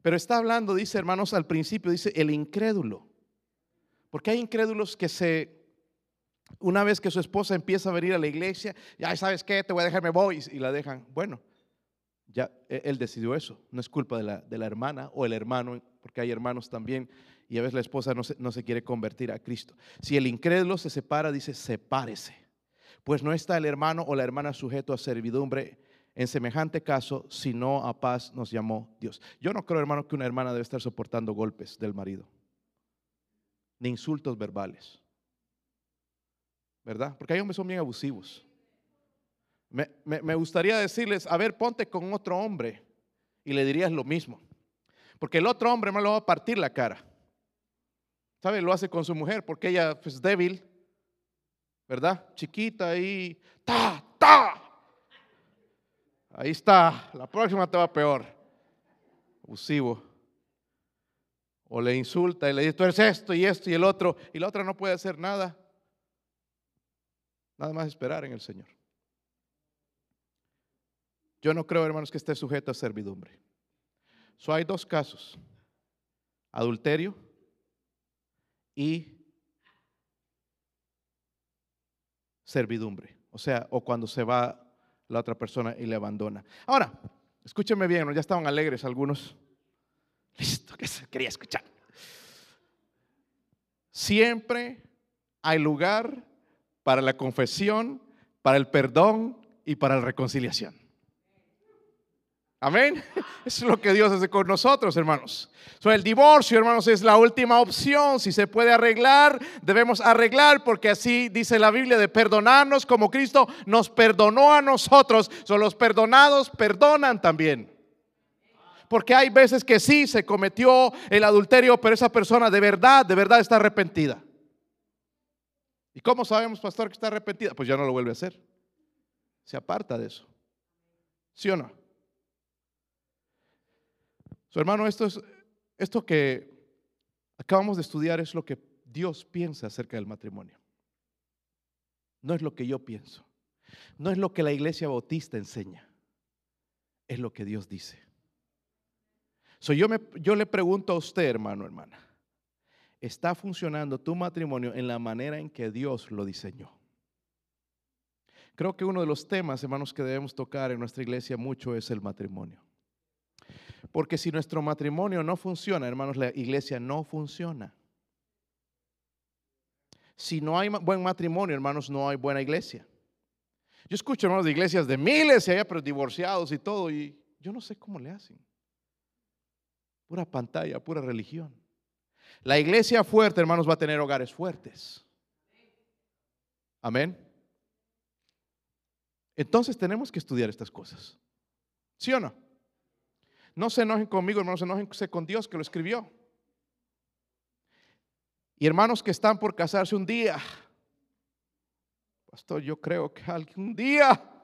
Pero está hablando, dice hermanos, al principio, dice el incrédulo. Porque hay incrédulos que se, una vez que su esposa empieza a venir a la iglesia, ya sabes qué, te voy a dejar, me voy, y la dejan. Bueno, ya e, él decidió eso. No es culpa de la, de la hermana o el hermano, porque hay hermanos también, y a veces la esposa no se, no se quiere convertir a Cristo. Si el incrédulo se separa, dice, sepárese. Pues no está el hermano o la hermana sujeto a servidumbre en semejante caso, si no a paz nos llamó Dios. Yo no creo, hermano, que una hermana debe estar soportando golpes del marido. ni insultos verbales. ¿Verdad? Porque hay hombres son bien abusivos. Me, me, gustaría decirles, a ver, ponte con otro hombre y le dirías lo mismo. Porque el otro hombre me lo va a partir la cara. ¿Sabe? Lo hace con su mujer porque ella es pues, débil, ¿verdad? Chiquita y ta, ta. Ahí está, la próxima te va peor. Abusivo. O le insulta y le dice, tú eres esto y esto y el otro, y la otra no puede hacer nada. Nada más esperar en el Señor. Yo no creo, hermanos, que esté sujeto a servidumbre. So, hay dos casos. Adulterio y servidumbre. O sea, o cuando se va la otra persona y le abandona. Ahora, escúchenme bien, ya estaban alegres algunos. Listo, que se quería escuchar. Siempre hay lugar para la confesión, para el perdón y para la reconciliación. Amén. Es lo que Dios hace con nosotros, hermanos. el divorcio, hermanos, es la última opción. Si se puede arreglar, debemos arreglar, porque así dice la Biblia de perdonarnos como Cristo nos perdonó a nosotros. Son los perdonados, perdonan también. Porque hay veces que sí se cometió el adulterio, pero esa persona de verdad, de verdad está arrepentida. ¿Y cómo sabemos, pastor, que está arrepentida? Pues ya no lo vuelve a hacer. Se aparta de eso. ¿Sí o no? Su hermano, esto es esto que acabamos de estudiar es lo que Dios piensa acerca del matrimonio. No es lo que yo pienso. No es lo que la iglesia bautista enseña. Es lo que Dios dice. So, yo, yo le pregunto a usted, hermano, hermana, ¿está funcionando tu matrimonio en la manera en que Dios lo diseñó? Creo que uno de los temas, hermanos, que debemos tocar en nuestra iglesia mucho es el matrimonio. Porque si nuestro matrimonio no funciona, hermanos, la iglesia no funciona. Si no hay buen matrimonio, hermanos, no hay buena iglesia. Yo escucho, hermanos, de iglesias de miles y allá, pero divorciados y todo, y yo no sé cómo le hacen. Pura pantalla, pura religión. La iglesia fuerte, hermanos, va a tener hogares fuertes. Amén. Entonces tenemos que estudiar estas cosas. ¿Sí o no? No se enojen conmigo, hermanos, se enojen con Dios que lo escribió. Y hermanos que están por casarse un día, pastor, yo creo que algún día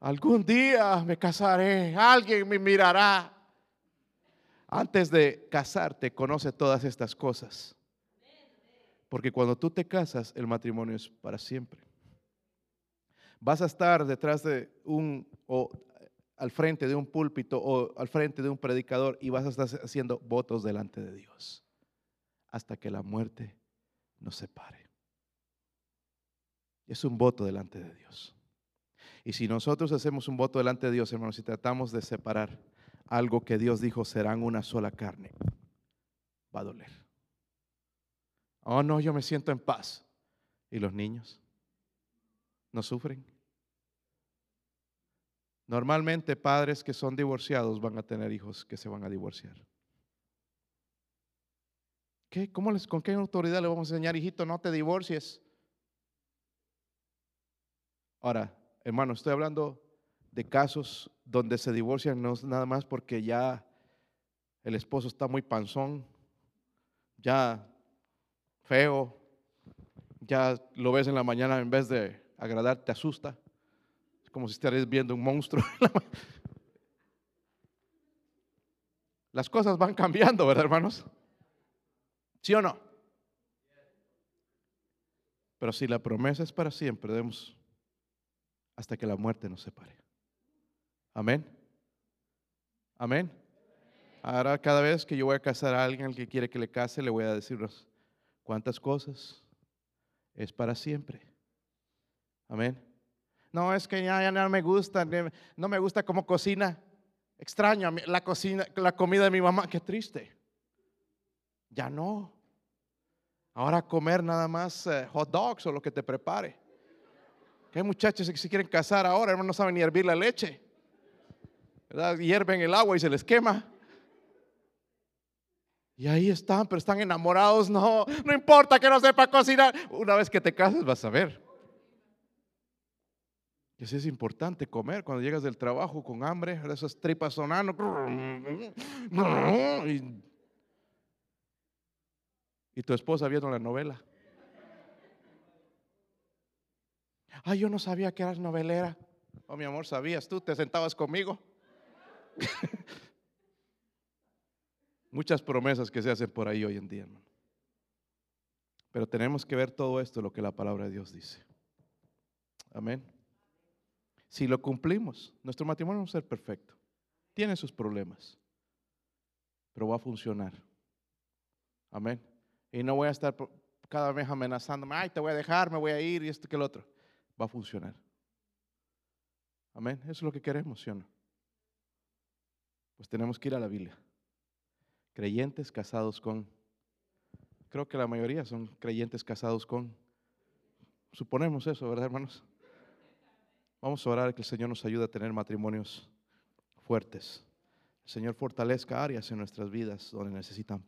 algún día me casaré, alguien me mirará. Antes de casarte, conoce todas estas cosas. Porque cuando tú te casas, el matrimonio es para siempre. Vas a estar detrás de un, o al frente de un púlpito o al frente de un predicador y vas a estar haciendo votos delante de Dios hasta que la muerte nos separe. Es un voto delante de Dios. Y si nosotros hacemos un voto delante de Dios, hermanos, y tratamos de separar algo que Dios dijo serán una sola carne, va a doler. Oh, no, yo me siento en paz. ¿Y los niños? ¿No sufren? Normalmente padres que son divorciados van a tener hijos que se van a divorciar. ¿Qué? ¿Cómo les, ¿Con qué autoridad le vamos a enseñar, hijito, no te divorcies? Ahora, hermano, estoy hablando de casos donde se divorcian no nada más porque ya el esposo está muy panzón, ya feo, ya lo ves en la mañana en vez de agradar, te asusta. Es como si estuvieras viendo un monstruo. Las cosas van cambiando, ¿verdad, hermanos? ¿Sí o no? Pero si la promesa es para siempre, debemos hasta que la muerte nos separe. Amén. Amén. Ahora cada vez que yo voy a casar a alguien que quiere que le case, le voy a decir ¿Cuántas cosas? Es para siempre. Amén. No, es que ya, no me gusta, no me gusta cómo cocina. Extraño la, cocina, la comida de mi mamá, qué triste. Ya no. Ahora comer nada más eh, hot dogs o lo que te prepare. Que hay muchachos que se quieren casar ahora, no saben ni hervir la leche. ¿verdad? Hierven el agua y se les quema. Y ahí están, pero están enamorados. No, no importa que no sepa cocinar. Una vez que te cases vas a ver. Y así es importante comer cuando llegas del trabajo con hambre, esas tripas sonando. Y tu esposa viendo la novela. Ay, yo no sabía que eras novelera. Oh, mi amor, sabías tú, te sentabas conmigo. Muchas promesas que se hacen por ahí hoy en día, hermano. Pero tenemos que ver todo esto, lo que la palabra de Dios dice. Amén. Si lo cumplimos, nuestro matrimonio va a ser perfecto. Tiene sus problemas, pero va a funcionar. Amén. Y no voy a estar cada vez amenazándome, ay, te voy a dejar, me voy a ir y esto que el otro. Va a funcionar. Amén. Eso es lo que queremos, ¿sí o no? Pues tenemos que ir a la Biblia. Creyentes casados con, creo que la mayoría son creyentes casados con, suponemos eso, ¿verdad, hermanos? Vamos a orar que el Señor nos ayude a tener matrimonios fuertes. El Señor fortalezca áreas en nuestras vidas donde necesitan